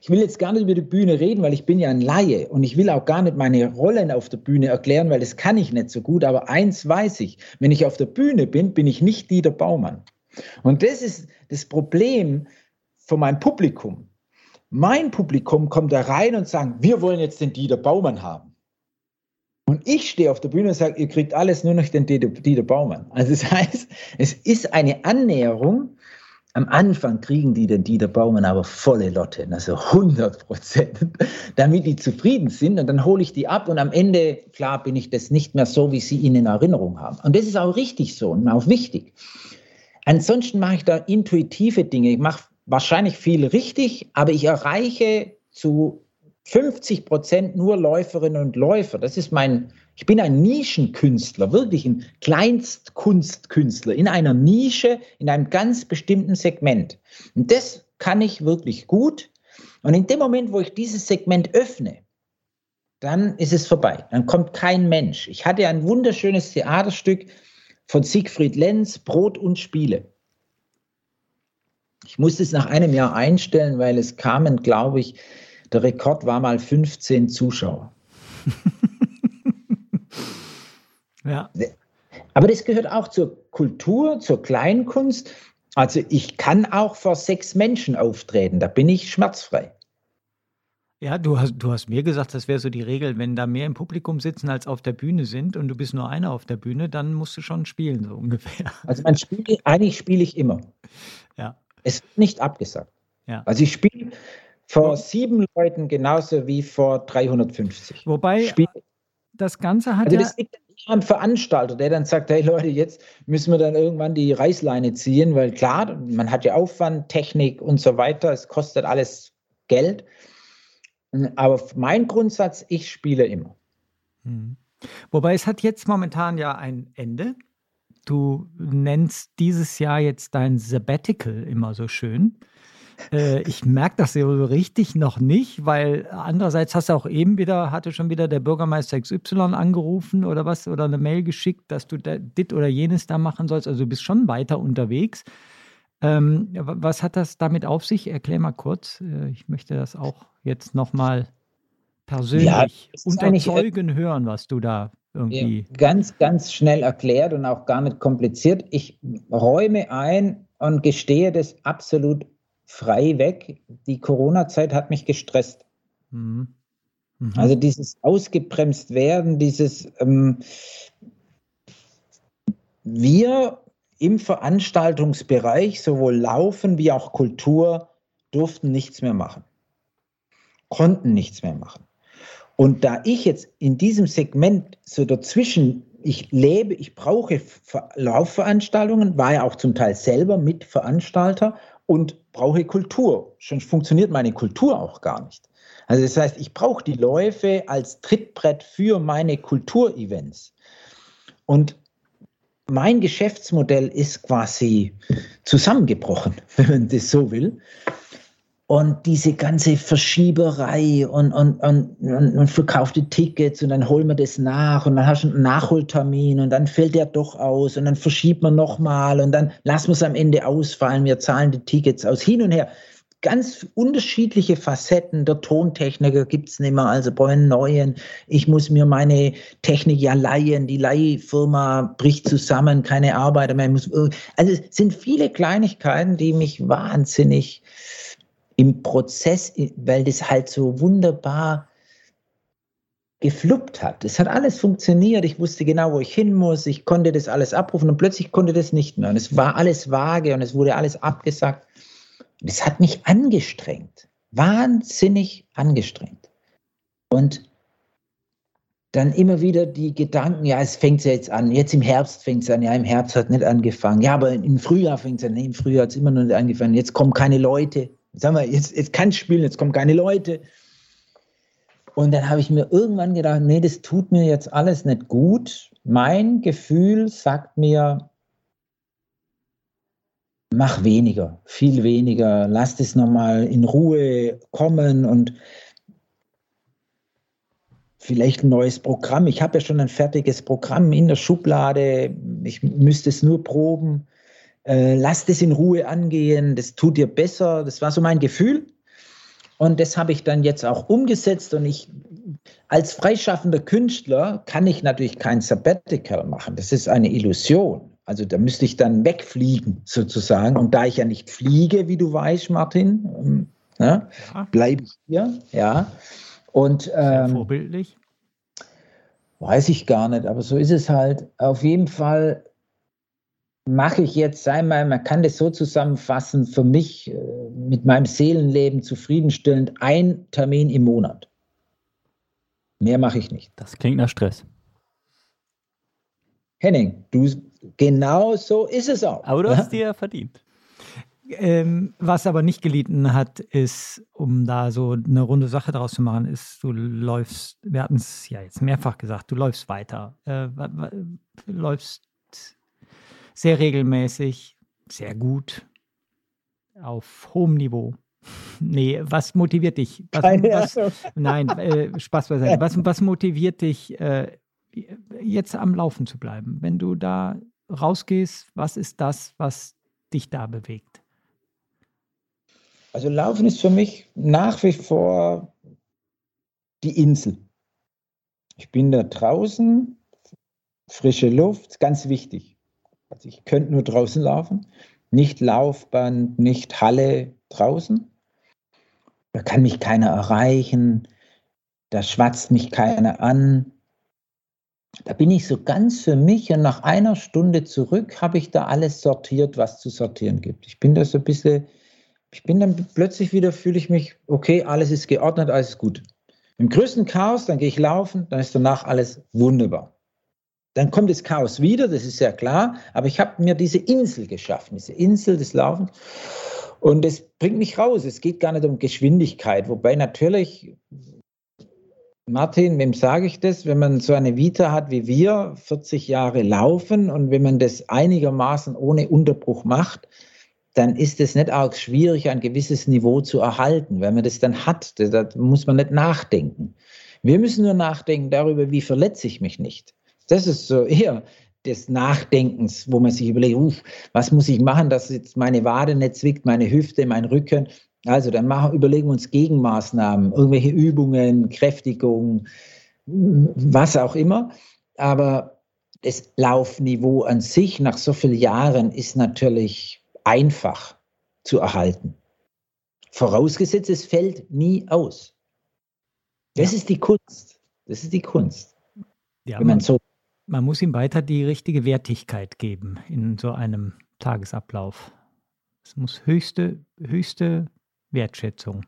ich will jetzt gar nicht über die Bühne reden, weil ich bin ja ein Laie und ich will auch gar nicht meine Rollen auf der Bühne erklären, weil das kann ich nicht so gut. Aber eins weiß ich, wenn ich auf der Bühne bin, bin ich nicht Dieter Baumann. Und das ist das Problem von meinem Publikum. Mein Publikum kommt da rein und sagt, wir wollen jetzt den Dieter Baumann haben. Und ich stehe auf der Bühne und sage, ihr kriegt alles nur noch den Dieter, Baumann. Also das heißt, es ist eine Annäherung. Am Anfang kriegen die den Dieter Baumann aber volle Lotte, also 100 Prozent, damit die zufrieden sind. Und dann hole ich die ab und am Ende, klar, bin ich das nicht mehr so, wie sie ihn in Erinnerung haben. Und das ist auch richtig so und auch wichtig. Ansonsten mache ich da intuitive Dinge. Ich mache wahrscheinlich viel richtig, aber ich erreiche zu 50 Prozent nur Läuferinnen und Läufer. Das ist mein, ich bin ein Nischenkünstler, wirklich ein Kleinstkunstkünstler in einer Nische, in einem ganz bestimmten Segment. Und das kann ich wirklich gut. Und in dem Moment, wo ich dieses Segment öffne, dann ist es vorbei. Dann kommt kein Mensch. Ich hatte ein wunderschönes Theaterstück, von Siegfried Lenz, Brot und Spiele. Ich musste es nach einem Jahr einstellen, weil es kamen, glaube ich, der Rekord war mal 15 Zuschauer. ja. Aber das gehört auch zur Kultur, zur Kleinkunst. Also ich kann auch vor sechs Menschen auftreten, da bin ich schmerzfrei. Ja, du hast, du hast mir gesagt, das wäre so die Regel, wenn da mehr im Publikum sitzen als auf der Bühne sind und du bist nur einer auf der Bühne, dann musst du schon spielen, so ungefähr. Also man spielt, eigentlich spiele ich immer. Ja. Es wird nicht abgesagt. Ja. Also ich spiele vor sieben Leuten genauso wie vor 350. Wobei Spiel, das Ganze hat also das liegt am Veranstalter, der dann sagt, hey Leute, jetzt müssen wir dann irgendwann die Reißleine ziehen, weil klar, man hat ja Aufwand, Technik und so weiter, es kostet alles Geld. Aber mein Grundsatz, ich spiele immer. Mhm. Wobei es hat jetzt momentan ja ein Ende. Du nennst dieses Jahr jetzt dein Sabbatical immer so schön. Äh, ich merke das so richtig noch nicht, weil andererseits hast du auch eben wieder, hatte schon wieder der Bürgermeister XY angerufen oder was, oder eine Mail geschickt, dass du dit oder jenes da machen sollst. Also du bist schon weiter unterwegs. Ähm, was hat das damit auf sich? Erklär mal kurz. Äh, ich möchte das auch jetzt nochmal persönlich ja, unterzeugen hören, was du da irgendwie. Ganz, ganz schnell erklärt und auch gar nicht kompliziert. Ich räume ein und gestehe das absolut frei weg. Die Corona-Zeit hat mich gestresst. Mhm. Mhm. Also dieses ausgebremst werden, dieses ähm, wir im Veranstaltungsbereich, sowohl Laufen wie auch Kultur, durften nichts mehr machen, konnten nichts mehr machen. Und da ich jetzt in diesem Segment so dazwischen, ich lebe, ich brauche Laufveranstaltungen, war ja auch zum Teil selber Mitveranstalter und brauche Kultur. Schon funktioniert meine Kultur auch gar nicht. Also das heißt, ich brauche die Läufe als Trittbrett für meine Kulturevents. Und mein Geschäftsmodell ist quasi zusammengebrochen, wenn man das so will. Und diese ganze Verschieberei und, und, und, und, verkaufte Tickets und dann holen wir das nach und dann hast du einen Nachholtermin und dann fällt der doch aus und dann verschiebt man nochmal und dann lassen wir es am Ende ausfallen, wir zahlen die Tickets aus. Hin und her ganz unterschiedliche Facetten. Der Tontechniker gibt es nicht mehr, also brauche einen neuen. Ich muss mir meine Technik ja leihen. Die Leihfirma bricht zusammen, keine Arbeiter mehr. Also es sind viele Kleinigkeiten, die mich wahnsinnig im Prozess, weil das halt so wunderbar gefluppt hat. Es hat alles funktioniert. Ich wusste genau, wo ich hin muss. Ich konnte das alles abrufen und plötzlich konnte das nicht mehr. Und es war alles vage und es wurde alles abgesagt. Das hat mich angestrengt, wahnsinnig angestrengt. Und dann immer wieder die Gedanken, ja, es fängt ja jetzt an, jetzt im Herbst fängt es an, ja, im Herbst hat nicht angefangen, ja, aber im Frühjahr fängt es an, nee, im Frühjahr hat es immer noch nicht angefangen, jetzt kommen keine Leute, sagen wir, jetzt, jetzt kann ich spielen, jetzt kommen keine Leute. Und dann habe ich mir irgendwann gedacht, nee, das tut mir jetzt alles nicht gut. Mein Gefühl sagt mir, mach weniger, viel weniger, lass das nochmal in Ruhe kommen und vielleicht ein neues Programm. Ich habe ja schon ein fertiges Programm in der Schublade, ich müsste es nur proben. Äh, lass das in Ruhe angehen, das tut dir besser. Das war so mein Gefühl. Und das habe ich dann jetzt auch umgesetzt. Und ich, als freischaffender Künstler, kann ich natürlich kein Sabbatical machen. Das ist eine Illusion. Also da müsste ich dann wegfliegen sozusagen. Und da ich ja nicht fliege, wie du weißt, Martin, ähm, ne, bleibe ich hier. Ja. Und, ähm, vorbildlich. Weiß ich gar nicht, aber so ist es halt. Auf jeden Fall mache ich jetzt einmal, man kann das so zusammenfassen, für mich äh, mit meinem Seelenleben zufriedenstellend ein Termin im Monat. Mehr mache ich nicht. Das klingt nach Stress. Henning, du genau so ist es auch. Aber du hast dir ja verdient. Ähm, was aber nicht gelitten hat, ist, um da so eine runde Sache draus zu machen, ist, du läufst, wir hatten es ja jetzt mehrfach gesagt, du läufst weiter. Äh, läufst sehr regelmäßig, sehr gut, auf hohem Niveau. Nee, was motiviert dich? Was, was, nein, äh, Spaß beiseite. Was, was motiviert dich, äh, jetzt am Laufen zu bleiben? Wenn du da rausgehst, was ist das, was dich da bewegt? Also Laufen ist für mich nach wie vor die Insel. Ich bin da draußen, frische Luft, ganz wichtig. Also ich könnte nur draußen laufen, nicht Laufband, nicht Halle draußen. Da kann mich keiner erreichen, da schwatzt mich keiner an. Da bin ich so ganz für mich und nach einer Stunde zurück habe ich da alles sortiert, was zu sortieren gibt. Ich bin da so ein bisschen, ich bin dann plötzlich wieder, fühle ich mich, okay, alles ist geordnet, alles ist gut. Im größten Chaos, dann gehe ich laufen, dann ist danach alles wunderbar. Dann kommt das Chaos wieder, das ist ja klar, aber ich habe mir diese Insel geschaffen, diese Insel des Laufens. Und das bringt mich raus. Es geht gar nicht um Geschwindigkeit, wobei natürlich, Martin, wem sage ich das, wenn man so eine Vita hat wie wir, 40 Jahre laufen und wenn man das einigermaßen ohne Unterbruch macht, dann ist es nicht auch schwierig, ein gewisses Niveau zu erhalten. Wenn man das dann hat, da muss man nicht nachdenken. Wir müssen nur nachdenken darüber, wie verletze ich mich nicht. Das ist so eher des Nachdenkens, wo man sich überlegt, uff, was muss ich machen, dass jetzt meine Wade nicht zwickt, meine Hüfte, mein Rücken. Also dann machen, überlegen wir uns Gegenmaßnahmen, irgendwelche Übungen, Kräftigung, was auch immer. Aber das Laufniveau an sich nach so vielen Jahren ist natürlich einfach zu erhalten. Vorausgesetzt, es fällt nie aus. Das ja. ist die Kunst. Das ist die Kunst. Ja, Wenn man, so man muss ihm weiter die richtige Wertigkeit geben in so einem Tagesablauf. Es muss höchste, höchste Wertschätzung.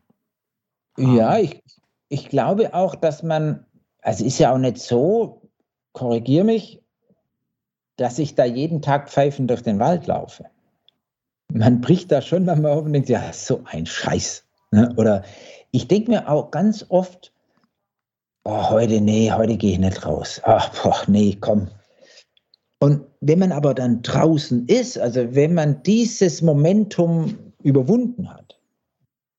Haben. Ja, ich, ich glaube auch, dass man, also ist ja auch nicht so, korrigiere mich, dass ich da jeden Tag pfeifend durch den Wald laufe. Man bricht da schon mal auf und denkt, ja, so ein Scheiß. Ne? Oder ich denke mir auch ganz oft, oh, heute, nee, heute gehe ich nicht raus. Ach, boah, nee, komm. Und wenn man aber dann draußen ist, also wenn man dieses Momentum überwunden hat,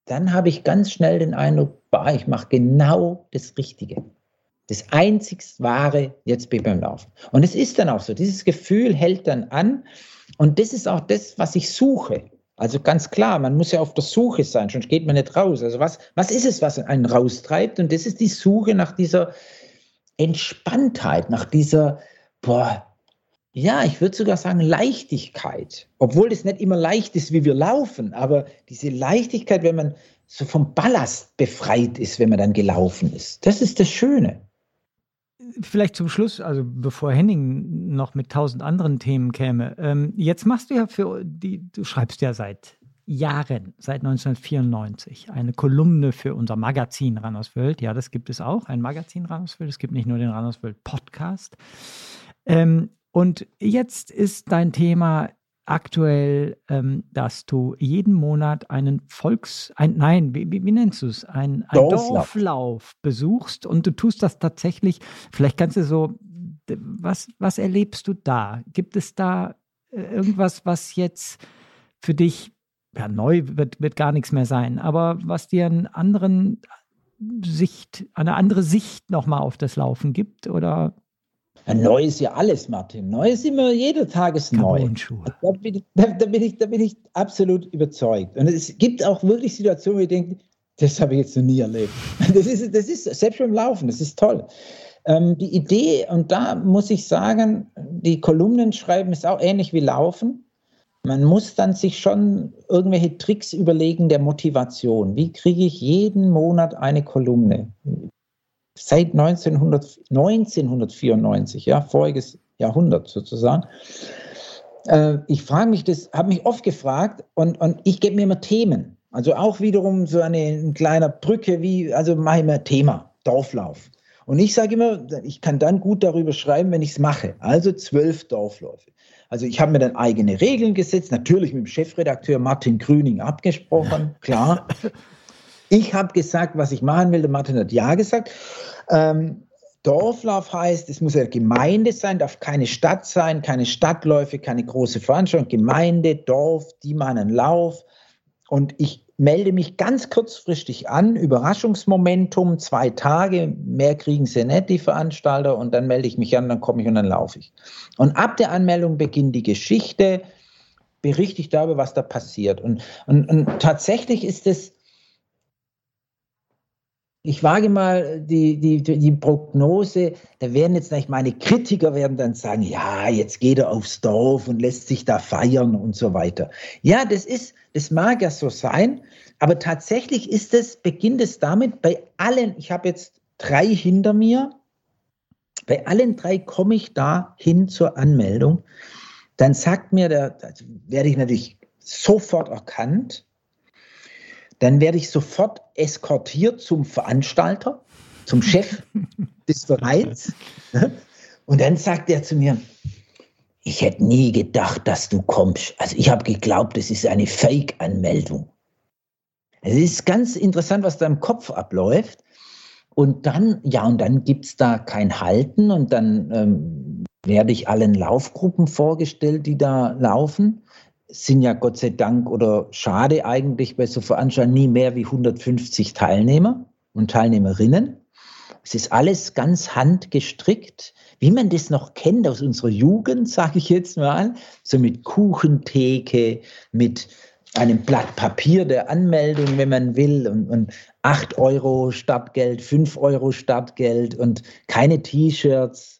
dann habe ich ganz schnell den Eindruck, bah, ich mache genau das Richtige. Das einzig Wahre, jetzt bin ich beim Laufen. Und es ist dann auch so, dieses Gefühl hält dann an. Und das ist auch das, was ich suche. Also ganz klar, man muss ja auf der Suche sein, sonst geht man nicht raus. Also was, was ist es, was einen raustreibt? Und das ist die Suche nach dieser Entspanntheit, nach dieser, boah, ja, ich würde sogar sagen Leichtigkeit. Obwohl das nicht immer leicht ist, wie wir laufen, aber diese Leichtigkeit, wenn man so vom Ballast befreit ist, wenn man dann gelaufen ist. Das ist das Schöne vielleicht zum Schluss, also bevor Henning noch mit tausend anderen Themen käme. Ähm, jetzt machst du ja für die, du schreibst ja seit Jahren, seit 1994, eine Kolumne für unser Magazin Randerswelt. Ja, das gibt es auch, ein Magazin Randerswelt. Es gibt nicht nur den Randerswelt Podcast. Ähm, und jetzt ist dein Thema aktuell, ähm, dass du jeden Monat einen Volks, ein, nein, wie, wie, wie nennst du es, ein, ein Dorflauf. Dorflauf besuchst und du tust das tatsächlich. Vielleicht kannst du so, was, was erlebst du da? Gibt es da äh, irgendwas, was jetzt für dich, ja, neu wird, wird gar nichts mehr sein, aber was dir einen anderen Sicht, eine andere Sicht nochmal auf das Laufen gibt oder neu ist ja alles, Martin. Neu ist immer, jeder Tag ist neu. Da bin, ich, da, da, bin ich, da bin ich absolut überzeugt. Und es gibt auch wirklich Situationen, wo ich denke, das habe ich jetzt noch nie erlebt. Das ist, das ist selbst beim Laufen, das ist toll. Ähm, die Idee, und da muss ich sagen, die Kolumnen schreiben ist auch ähnlich wie Laufen. Man muss dann sich schon irgendwelche Tricks überlegen der Motivation. Wie kriege ich jeden Monat eine Kolumne? Seit 1900, 1994, ja, voriges Jahrhundert sozusagen. Äh, ich frage mich das, habe mich oft gefragt und, und ich gebe mir immer Themen. Also auch wiederum so eine, eine kleine Brücke, wie, also mache ich mir Thema, Dorflauf. Und ich sage immer, ich kann dann gut darüber schreiben, wenn ich es mache. Also zwölf Dorfläufe. Also ich habe mir dann eigene Regeln gesetzt, natürlich mit dem Chefredakteur Martin Grüning abgesprochen, klar. Ich habe gesagt, was ich machen will. Der Martin hat Ja gesagt. Ähm, Dorflauf heißt, es muss eine Gemeinde sein, darf keine Stadt sein, keine Stadtläufe, keine große Veranstaltung. Gemeinde, Dorf, die machen einen Lauf. Und ich melde mich ganz kurzfristig an, Überraschungsmomentum, zwei Tage, mehr kriegen sie nicht, die Veranstalter, und dann melde ich mich an, dann komme ich und dann laufe ich. Und ab der Anmeldung beginnt die Geschichte, berichte ich darüber, was da passiert. Und, und, und tatsächlich ist es ich wage mal die, die, die Prognose, da werden jetzt nicht meine Kritiker werden dann sagen, ja, jetzt geht er aufs Dorf und lässt sich da feiern und so weiter. Ja, das ist, das mag ja so sein, aber tatsächlich ist es, beginnt es damit bei allen, ich habe jetzt drei hinter mir, bei allen drei komme ich da hin zur Anmeldung. Dann sagt mir der, werde ich natürlich sofort erkannt, dann werde ich sofort eskortiert zum Veranstalter, zum Chef des Vereins. Und dann sagt er zu mir, ich hätte nie gedacht, dass du kommst. Also ich habe geglaubt, es ist eine Fake-Anmeldung. Es ist ganz interessant, was da im Kopf abläuft. Und dann, ja, und dann gibt es da kein Halten und dann ähm, werde ich allen Laufgruppen vorgestellt, die da laufen sind ja Gott sei Dank oder schade eigentlich bei so Veranstaltungen nie mehr wie 150 Teilnehmer und Teilnehmerinnen. Es ist alles ganz handgestrickt, wie man das noch kennt aus unserer Jugend, sage ich jetzt mal, so mit Kuchentheke, mit einem Blatt Papier der Anmeldung, wenn man will, und, und 8 Euro Startgeld, 5 Euro Startgeld und keine T-Shirts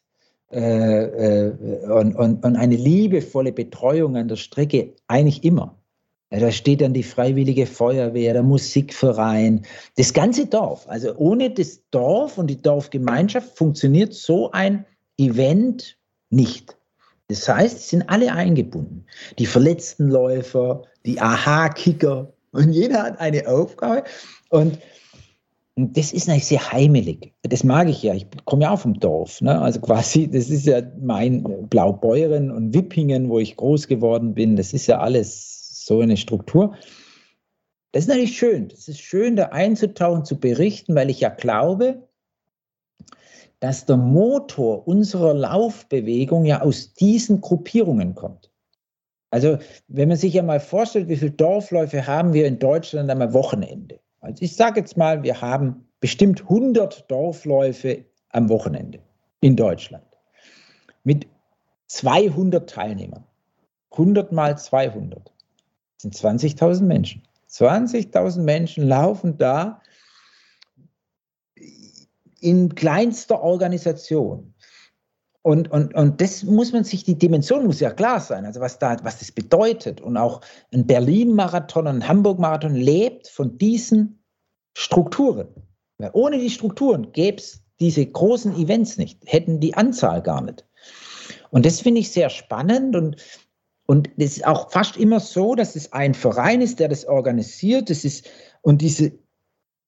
äh, äh, und, und, und eine liebevolle Betreuung an der Strecke, eigentlich immer. Ja, da steht dann die Freiwillige Feuerwehr, der Musikverein, das ganze Dorf. Also ohne das Dorf und die Dorfgemeinschaft funktioniert so ein Event nicht. Das heißt, es sind alle eingebunden. Die verletzten Läufer, die Aha-Kicker und jeder hat eine Aufgabe. Und, und das ist natürlich sehr heimelig. Das mag ich ja. Ich komme ja auch vom Dorf. Ne? Also quasi, das ist ja mein Blaubeuren und Wippingen, wo ich groß geworden bin. Das ist ja alles so eine Struktur. Das ist natürlich schön. Das ist schön, da einzutauchen, zu berichten, weil ich ja glaube, dass der Motor unserer Laufbewegung ja aus diesen Gruppierungen kommt. Also wenn man sich ja mal vorstellt, wie viele Dorfläufe haben wir in Deutschland am Wochenende. Also ich sage jetzt mal, wir haben bestimmt 100 Dorfläufe am Wochenende in Deutschland mit 200 Teilnehmern. 100 mal 200 das sind 20.000 Menschen. 20.000 Menschen laufen da in kleinster Organisation. Und, und, und das muss man sich, die Dimension muss ja klar sein, also was, da, was das bedeutet. Und auch ein Berlin-Marathon, ein Hamburg-Marathon lebt von diesen Strukturen. Weil ohne die Strukturen gäbe es diese großen Events nicht, hätten die Anzahl gar nicht. Und das finde ich sehr spannend und, und es ist auch fast immer so, dass es ein Verein ist, der das organisiert. Das ist, und diese,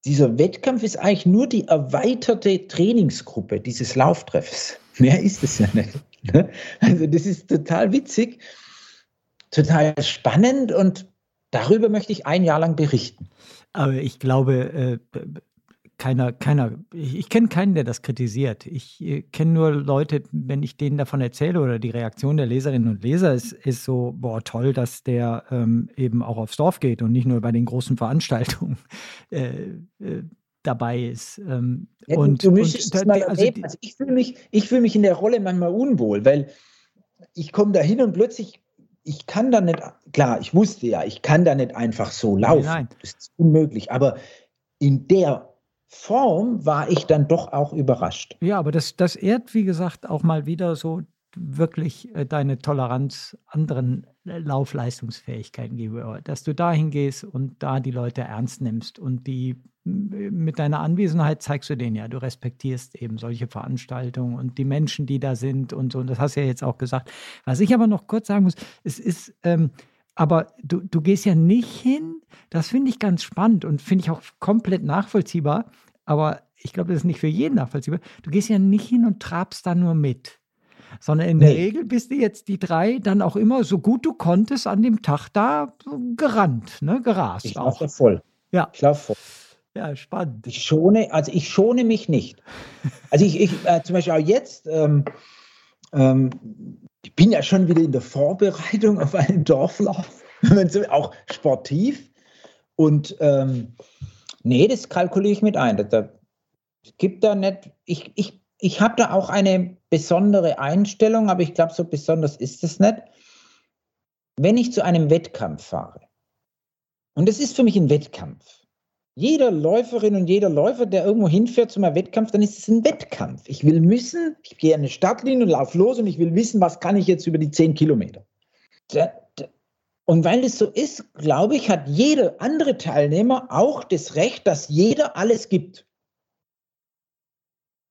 dieser Wettkampf ist eigentlich nur die erweiterte Trainingsgruppe dieses Lauftreffs. Mehr ist es ja nicht. Ne? Also das ist total witzig, total spannend und darüber möchte ich ein Jahr lang berichten. Aber ich glaube, äh, keiner, keiner, ich, ich kenne keinen, der das kritisiert. Ich äh, kenne nur Leute, wenn ich denen davon erzähle oder die Reaktion der Leserinnen und Leser ist, ist so, boah, toll, dass der ähm, eben auch aufs Dorf geht und nicht nur bei den großen Veranstaltungen äh, äh, dabei ist. Ähm, ja, und, du müsstest es mal also, Also ich fühle mich, fühl mich in der Rolle manchmal unwohl, weil ich komme da hin und plötzlich ich kann da nicht, klar, ich wusste ja, ich kann da nicht einfach so laufen. Nein, nein. Das ist unmöglich. Aber in der Form war ich dann doch auch überrascht. Ja, aber das, das ehrt, wie gesagt, auch mal wieder so wirklich äh, deine Toleranz anderen äh, Laufleistungsfähigkeiten gegenüber, dass du dahin gehst und da die Leute ernst nimmst und die mit deiner Anwesenheit zeigst du denen ja, du respektierst eben solche Veranstaltungen und die Menschen, die da sind und so. Und das hast du ja jetzt auch gesagt. Was ich aber noch kurz sagen muss, es ist, ähm, aber du, du gehst ja nicht hin, das finde ich ganz spannend und finde ich auch komplett nachvollziehbar, aber ich glaube, das ist nicht für jeden nachvollziehbar. Du gehst ja nicht hin und trabst da nur mit, sondern in nee. der Regel bist du jetzt die drei dann auch immer so gut du konntest an dem Tag da gerannt, ne, gerast. Ich laufe voll. Ja. Ich laufe voll. Ja, spannend. Ich schone, also ich schone mich nicht. Also ich, ich äh, zum Beispiel auch jetzt, ähm, ähm, ich bin ja schon wieder in der Vorbereitung auf einen Dorflauf, auch sportiv. Und ähm, nee, das kalkuliere ich mit ein. Da, da gibt da nicht, ich, ich, ich habe da auch eine besondere Einstellung, aber ich glaube, so besonders ist es nicht. Wenn ich zu einem Wettkampf fahre, und es ist für mich ein Wettkampf, jeder Läuferin und jeder Läufer, der irgendwo hinfährt zu einem Wettkampf, dann ist es ein Wettkampf. Ich will müssen, ich gehe an eine Startlinie und laufe los und ich will wissen, was kann ich jetzt über die 10 Kilometer. Und weil es so ist, glaube ich, hat jeder andere Teilnehmer auch das Recht, dass jeder alles gibt.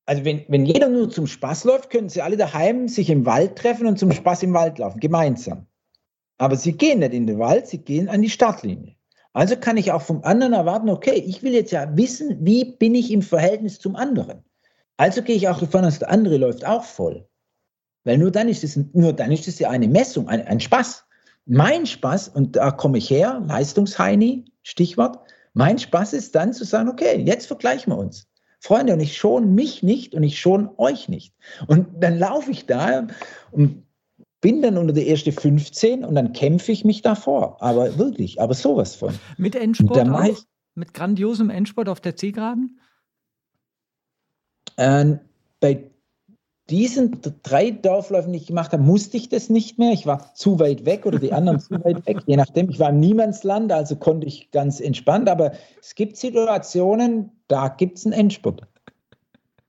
Also wenn, wenn jeder nur zum Spaß läuft, können sie alle daheim sich im Wald treffen und zum Spaß im Wald laufen, gemeinsam. Aber sie gehen nicht in den Wald, sie gehen an die Startlinie. Also kann ich auch vom anderen erwarten, okay, ich will jetzt ja wissen, wie bin ich im Verhältnis zum anderen. Also gehe ich auch davon aus, der andere läuft auch voll. Weil nur dann ist es, nur dann ist es ja eine Messung, ein, ein Spaß. Mein Spaß, und da komme ich her, Leistungsheini, Stichwort, mein Spaß ist dann zu sagen, okay, jetzt vergleichen wir uns. Freunde, und ich schon mich nicht und ich schon euch nicht. Und dann laufe ich da und bin dann unter der ersten 15 und dann kämpfe ich mich davor. Aber wirklich, aber sowas von. Mit Endsport auch? Mit grandiosem Endsport auf der Zielgeraden? Äh, bei diesen drei Dorfläufen, die ich gemacht habe, musste ich das nicht mehr. Ich war zu weit weg oder die anderen zu weit weg, je nachdem. Ich war im Niemandsland, also konnte ich ganz entspannt. Aber es gibt Situationen, da gibt es einen Endspurt.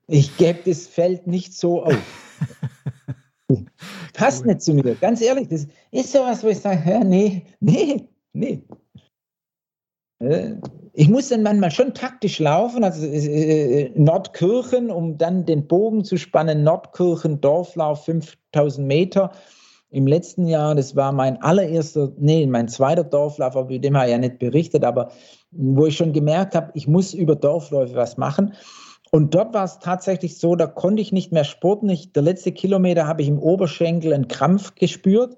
Ich gebe das Feld nicht so auf. Passt nicht zu mir, ganz ehrlich. Das ist sowas, wo ich sage, nee, nee, nee. Äh, ich muss dann manchmal schon taktisch laufen, also äh, Nordkirchen, um dann den Bogen zu spannen, Nordkirchen, Dorflauf, 5000 Meter. Im letzten Jahr, das war mein allererster, nee, mein zweiter Dorflauf, aber dem habe ich ja nicht berichtet, aber wo ich schon gemerkt habe, ich muss über Dorfläufe was machen. Und dort war es tatsächlich so, da konnte ich nicht mehr sporten. Ich, der letzte Kilometer habe ich im Oberschenkel einen Krampf gespürt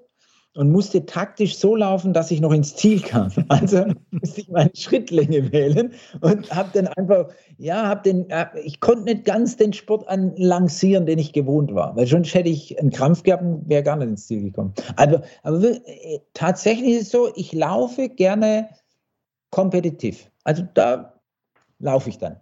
und musste taktisch so laufen, dass ich noch ins Ziel kam. Also musste ich meine Schrittlänge wählen und habe dann einfach, ja, habe den, äh, ich konnte nicht ganz den Sport anlancieren, den ich gewohnt war, weil sonst hätte ich einen Krampf gehabt und wäre gar nicht ins Ziel gekommen. Aber, aber äh, tatsächlich ist es so, ich laufe gerne kompetitiv. Also da laufe ich dann.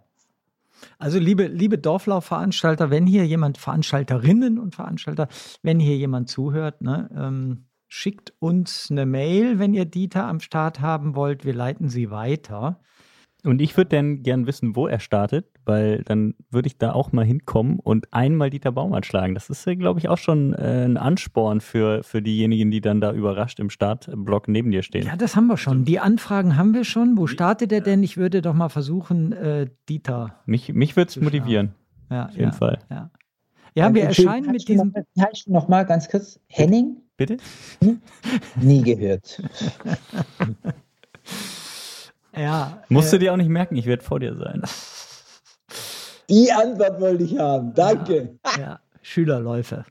Also liebe, liebe Dorflaufveranstalter, wenn hier jemand, Veranstalterinnen und Veranstalter, wenn hier jemand zuhört, ne, ähm, schickt uns eine Mail, wenn ihr Dieter am Start haben wollt. Wir leiten sie weiter. Und ich würde dann gern wissen, wo er startet, weil dann würde ich da auch mal hinkommen und einmal Dieter Baumann schlagen. Das ist, glaube ich, auch schon äh, ein Ansporn für, für diejenigen, die dann da überrascht im Startblock neben dir stehen. Ja, das haben wir schon. Die Anfragen haben wir schon. Wo startet er denn? Ich würde doch mal versuchen, äh, Dieter. Mich, mich würde es motivieren. Ja, auf jeden ja, Fall. Ja, ja wir erscheinen mit diesem. Noch, noch mal ganz kurz. Henning? Bitte? Nie gehört. ja. Musst du äh, dir auch nicht merken, ich werde vor dir sein. Die Antwort wollte ich haben. Danke. Ja, ja. Schülerläufe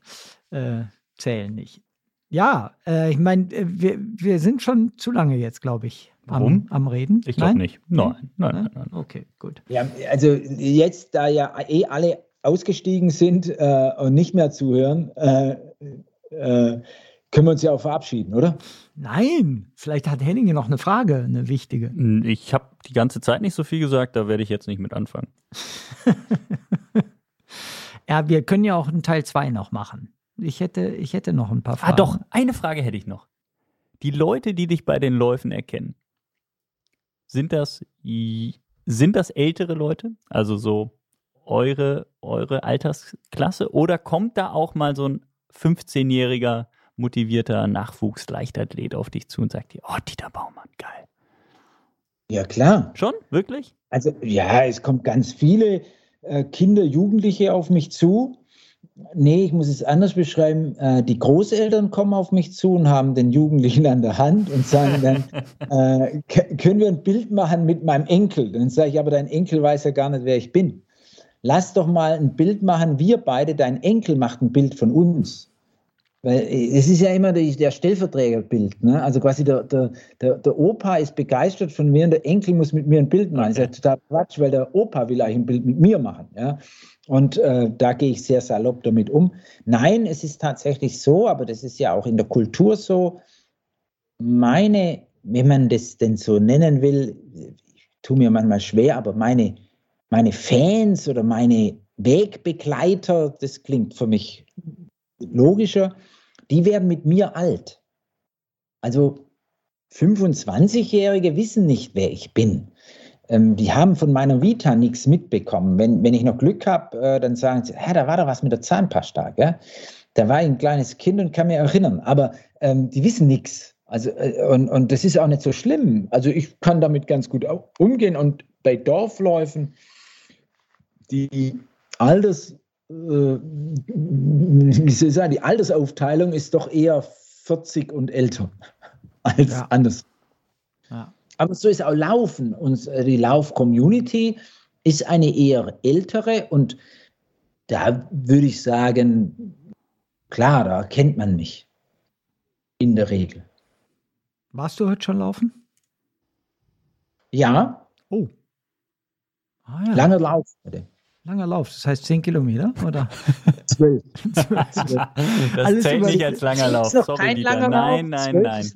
äh, zählen nicht. Ja, äh, ich meine, äh, wir, wir sind schon zu lange jetzt, glaube ich, am, am, Reden. Ich glaube nicht. Nein, nein, nein, nein, Okay, gut. Ja, also jetzt, da ja eh alle ausgestiegen sind äh, und nicht mehr zuhören, äh, äh, können wir uns ja auch verabschieden, oder? Nein, vielleicht hat Henning noch eine Frage, eine wichtige. Ich habe die ganze Zeit nicht so viel gesagt, da werde ich jetzt nicht mit anfangen. ja, wir können ja auch einen Teil 2 noch machen. Ich hätte, ich hätte noch ein paar Fragen. Ah, doch, eine Frage hätte ich noch. Die Leute, die dich bei den Läufen erkennen, sind das, sind das ältere Leute? Also so eure, eure Altersklasse? Oder kommt da auch mal so ein 15-jähriger motivierter Nachwuchsleichtathlet auf dich zu und sagt dir, oh, Dieter Baumann, geil. Ja, klar. Schon? Wirklich? Also, ja, es kommen ganz viele äh, Kinder, Jugendliche auf mich zu. Nee, ich muss es anders beschreiben. Äh, die Großeltern kommen auf mich zu und haben den Jugendlichen an der Hand und sagen dann, äh, können wir ein Bild machen mit meinem Enkel? Dann sage ich, aber dein Enkel weiß ja gar nicht, wer ich bin. Lass doch mal ein Bild machen, wir beide, dein Enkel macht ein Bild von uns. Weil äh, es ist ja immer der, der Stellverträgerbild. Ne? Also quasi der, der, der, der, Opa ist begeistert von mir und der Enkel muss mit mir ein Bild machen. Okay. Das ist ja total Quatsch, weil der Opa will eigentlich ein Bild mit mir machen. Ja? Und äh, da gehe ich sehr salopp damit um. Nein, es ist tatsächlich so, aber das ist ja auch in der Kultur so. Meine, wenn man das denn so nennen will, ich tue mir manchmal schwer, aber meine, meine Fans oder meine Wegbegleiter, das klingt für mich logischer, die werden mit mir alt. Also 25-Jährige wissen nicht, wer ich bin. Ähm, die haben von meiner Vita nichts mitbekommen. Wenn, wenn ich noch Glück habe, äh, dann sagen sie, da war doch was mit der Zahnpasta. Gell? Da war ich ein kleines Kind und kann mich erinnern. Aber ähm, die wissen nichts. Also, äh, und, und das ist auch nicht so schlimm. Also ich kann damit ganz gut umgehen. Und bei Dorfläufen, die Alters, wie soll ich sagen, die Altersaufteilung ist doch eher 40 und älter als ja. anders. Ja. Aber so ist auch Laufen. Und äh, die Lauf-Community ist eine eher ältere und da würde ich sagen, klar, da kennt man mich. In der Regel. Warst du heute schon laufen? Ja. Oh. Ah, ja. Lange Lauf. Bitte. Langer Lauf, das heißt 10 Kilometer, oder? Zwölf. das Alles zählt nicht als langer Lauf. Sorry, Dieter. Langer nein, nein, nein.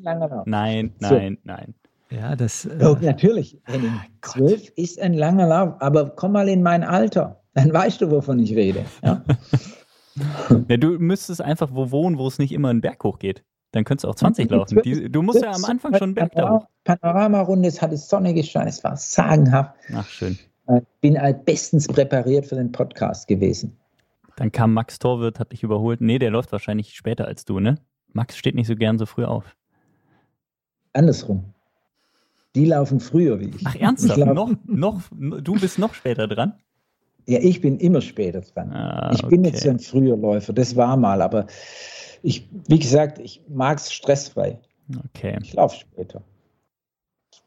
Nein, nein, nein. Ja, das. Äh, oh, natürlich, Henning. Zwölf ist ein langer Lauf, aber komm mal in mein Alter. dann weißt du, wovon ich rede. Ja? ja, du müsstest einfach wo wohnen, wo es nicht immer einen Berg hoch geht. Dann könntest du auch 20 laufen. Die, du musst ja am Anfang schon einen Berg da hoch. Panorama-Runde, es hatte Sonne gescheint, es war sagenhaft. Ach, schön. Ich bin halt bestens präpariert für den Podcast gewesen. Dann kam Max Torwirt, hat dich überholt. Nee, der läuft wahrscheinlich später als du, ne? Max steht nicht so gern so früh auf. Andersrum. Die laufen früher wie ich. Ach, ernsthaft? Ich noch, noch, du bist noch später dran? Ja, ich bin immer später dran. Ah, ich bin jetzt ein früher Läufer, das war mal, aber ich, wie gesagt, ich mag es stressfrei. Okay. Ich laufe später.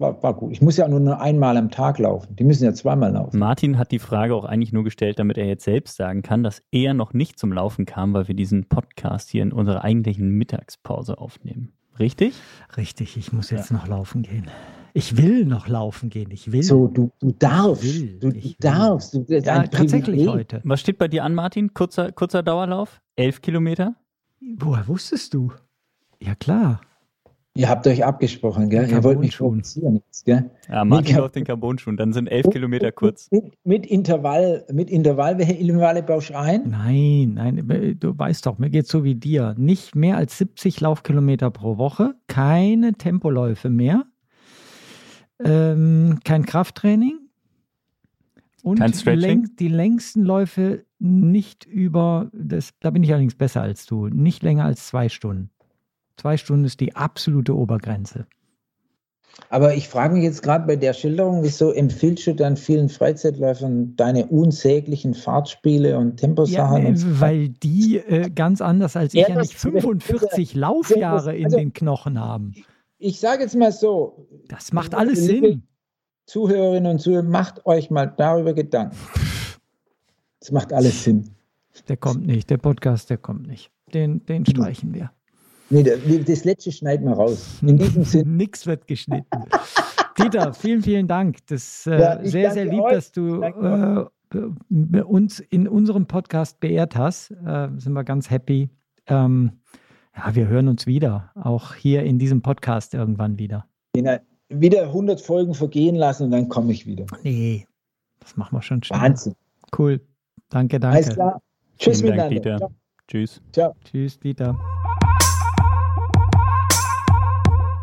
War, war, gut. Ich muss ja nur nur einmal am Tag laufen. Die müssen ja zweimal laufen. Martin hat die Frage auch eigentlich nur gestellt, damit er jetzt selbst sagen kann, dass er noch nicht zum Laufen kam, weil wir diesen Podcast hier in unserer eigentlichen Mittagspause aufnehmen. Richtig? Richtig, ich muss jetzt ja. noch laufen gehen. Ich will noch laufen gehen. Ich will. So, du, du darfst. Will, du, du darfst. Du, ja, tatsächlich heute. Was steht bei dir an, Martin? Kurzer, kurzer Dauerlauf? Elf Kilometer? Woher wusstest du? Ja, klar. Ihr habt euch abgesprochen, gell? Ihr wollt mich provozieren jetzt, gell? Ja, Martin läuft den Carbonschuhen, dann sind elf Kilometer kurz. Mit, mit, Intervall, mit Intervall, welche Intervalle baust du ein? Nein, nein, du weißt doch, mir geht so wie dir. Nicht mehr als 70 Laufkilometer pro Woche, keine Tempoläufe mehr, ähm, kein Krafttraining und kein Stretching? die längsten Läufe nicht über, das, da bin ich allerdings besser als du, nicht länger als zwei Stunden. Zwei Stunden ist die absolute Obergrenze. Aber ich frage mich jetzt gerade bei der Schilderung, wieso empfiehlst du dann vielen Freizeitläufern deine unsäglichen Fahrtspiele und Temposachen? Ja, weil die äh, ganz anders als ich ja nicht 45 Laufjahre in also, den Knochen haben. Ich sage jetzt mal so. Das macht alles Sinn. Zuhörerinnen und Zuhörer, macht euch mal darüber Gedanken. Das macht alles Sinn. Der kommt nicht, der Podcast, der kommt nicht. Den, den streichen wir. Nee, das letzte schneiden wir raus. In diesem Sinne. Nix wird geschnitten. Dieter, vielen, vielen Dank. Das äh, ja, sehr, sehr lieb, euch. dass du äh, uns in unserem Podcast beehrt hast. Äh, sind wir ganz happy. Ähm, ja, wir hören uns wieder, auch hier in diesem Podcast irgendwann wieder. Genau. Wieder 100 Folgen vergehen lassen und dann komme ich wieder. Nee, das machen wir schon schnell. Wahnsinn. Cool. Danke, danke. Alles klar. Tschüss Vielen miteinander. Dank, Dieter. Tschüss. Ciao. Tschüss, Dieter.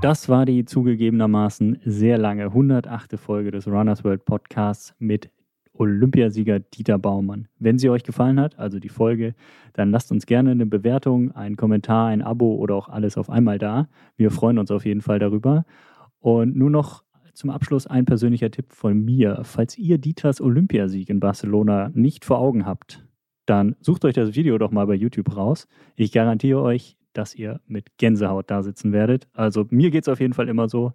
Das war die zugegebenermaßen sehr lange 108. Folge des Runners World Podcasts mit Olympiasieger Dieter Baumann. Wenn sie euch gefallen hat, also die Folge, dann lasst uns gerne eine Bewertung, einen Kommentar, ein Abo oder auch alles auf einmal da. Wir freuen uns auf jeden Fall darüber. Und nur noch zum Abschluss ein persönlicher Tipp von mir. Falls ihr Dieters Olympiasieg in Barcelona nicht vor Augen habt, dann sucht euch das Video doch mal bei YouTube raus. Ich garantiere euch, dass ihr mit Gänsehaut da sitzen werdet. Also mir geht es auf jeden Fall immer so.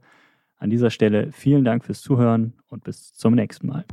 An dieser Stelle vielen Dank fürs Zuhören und bis zum nächsten Mal.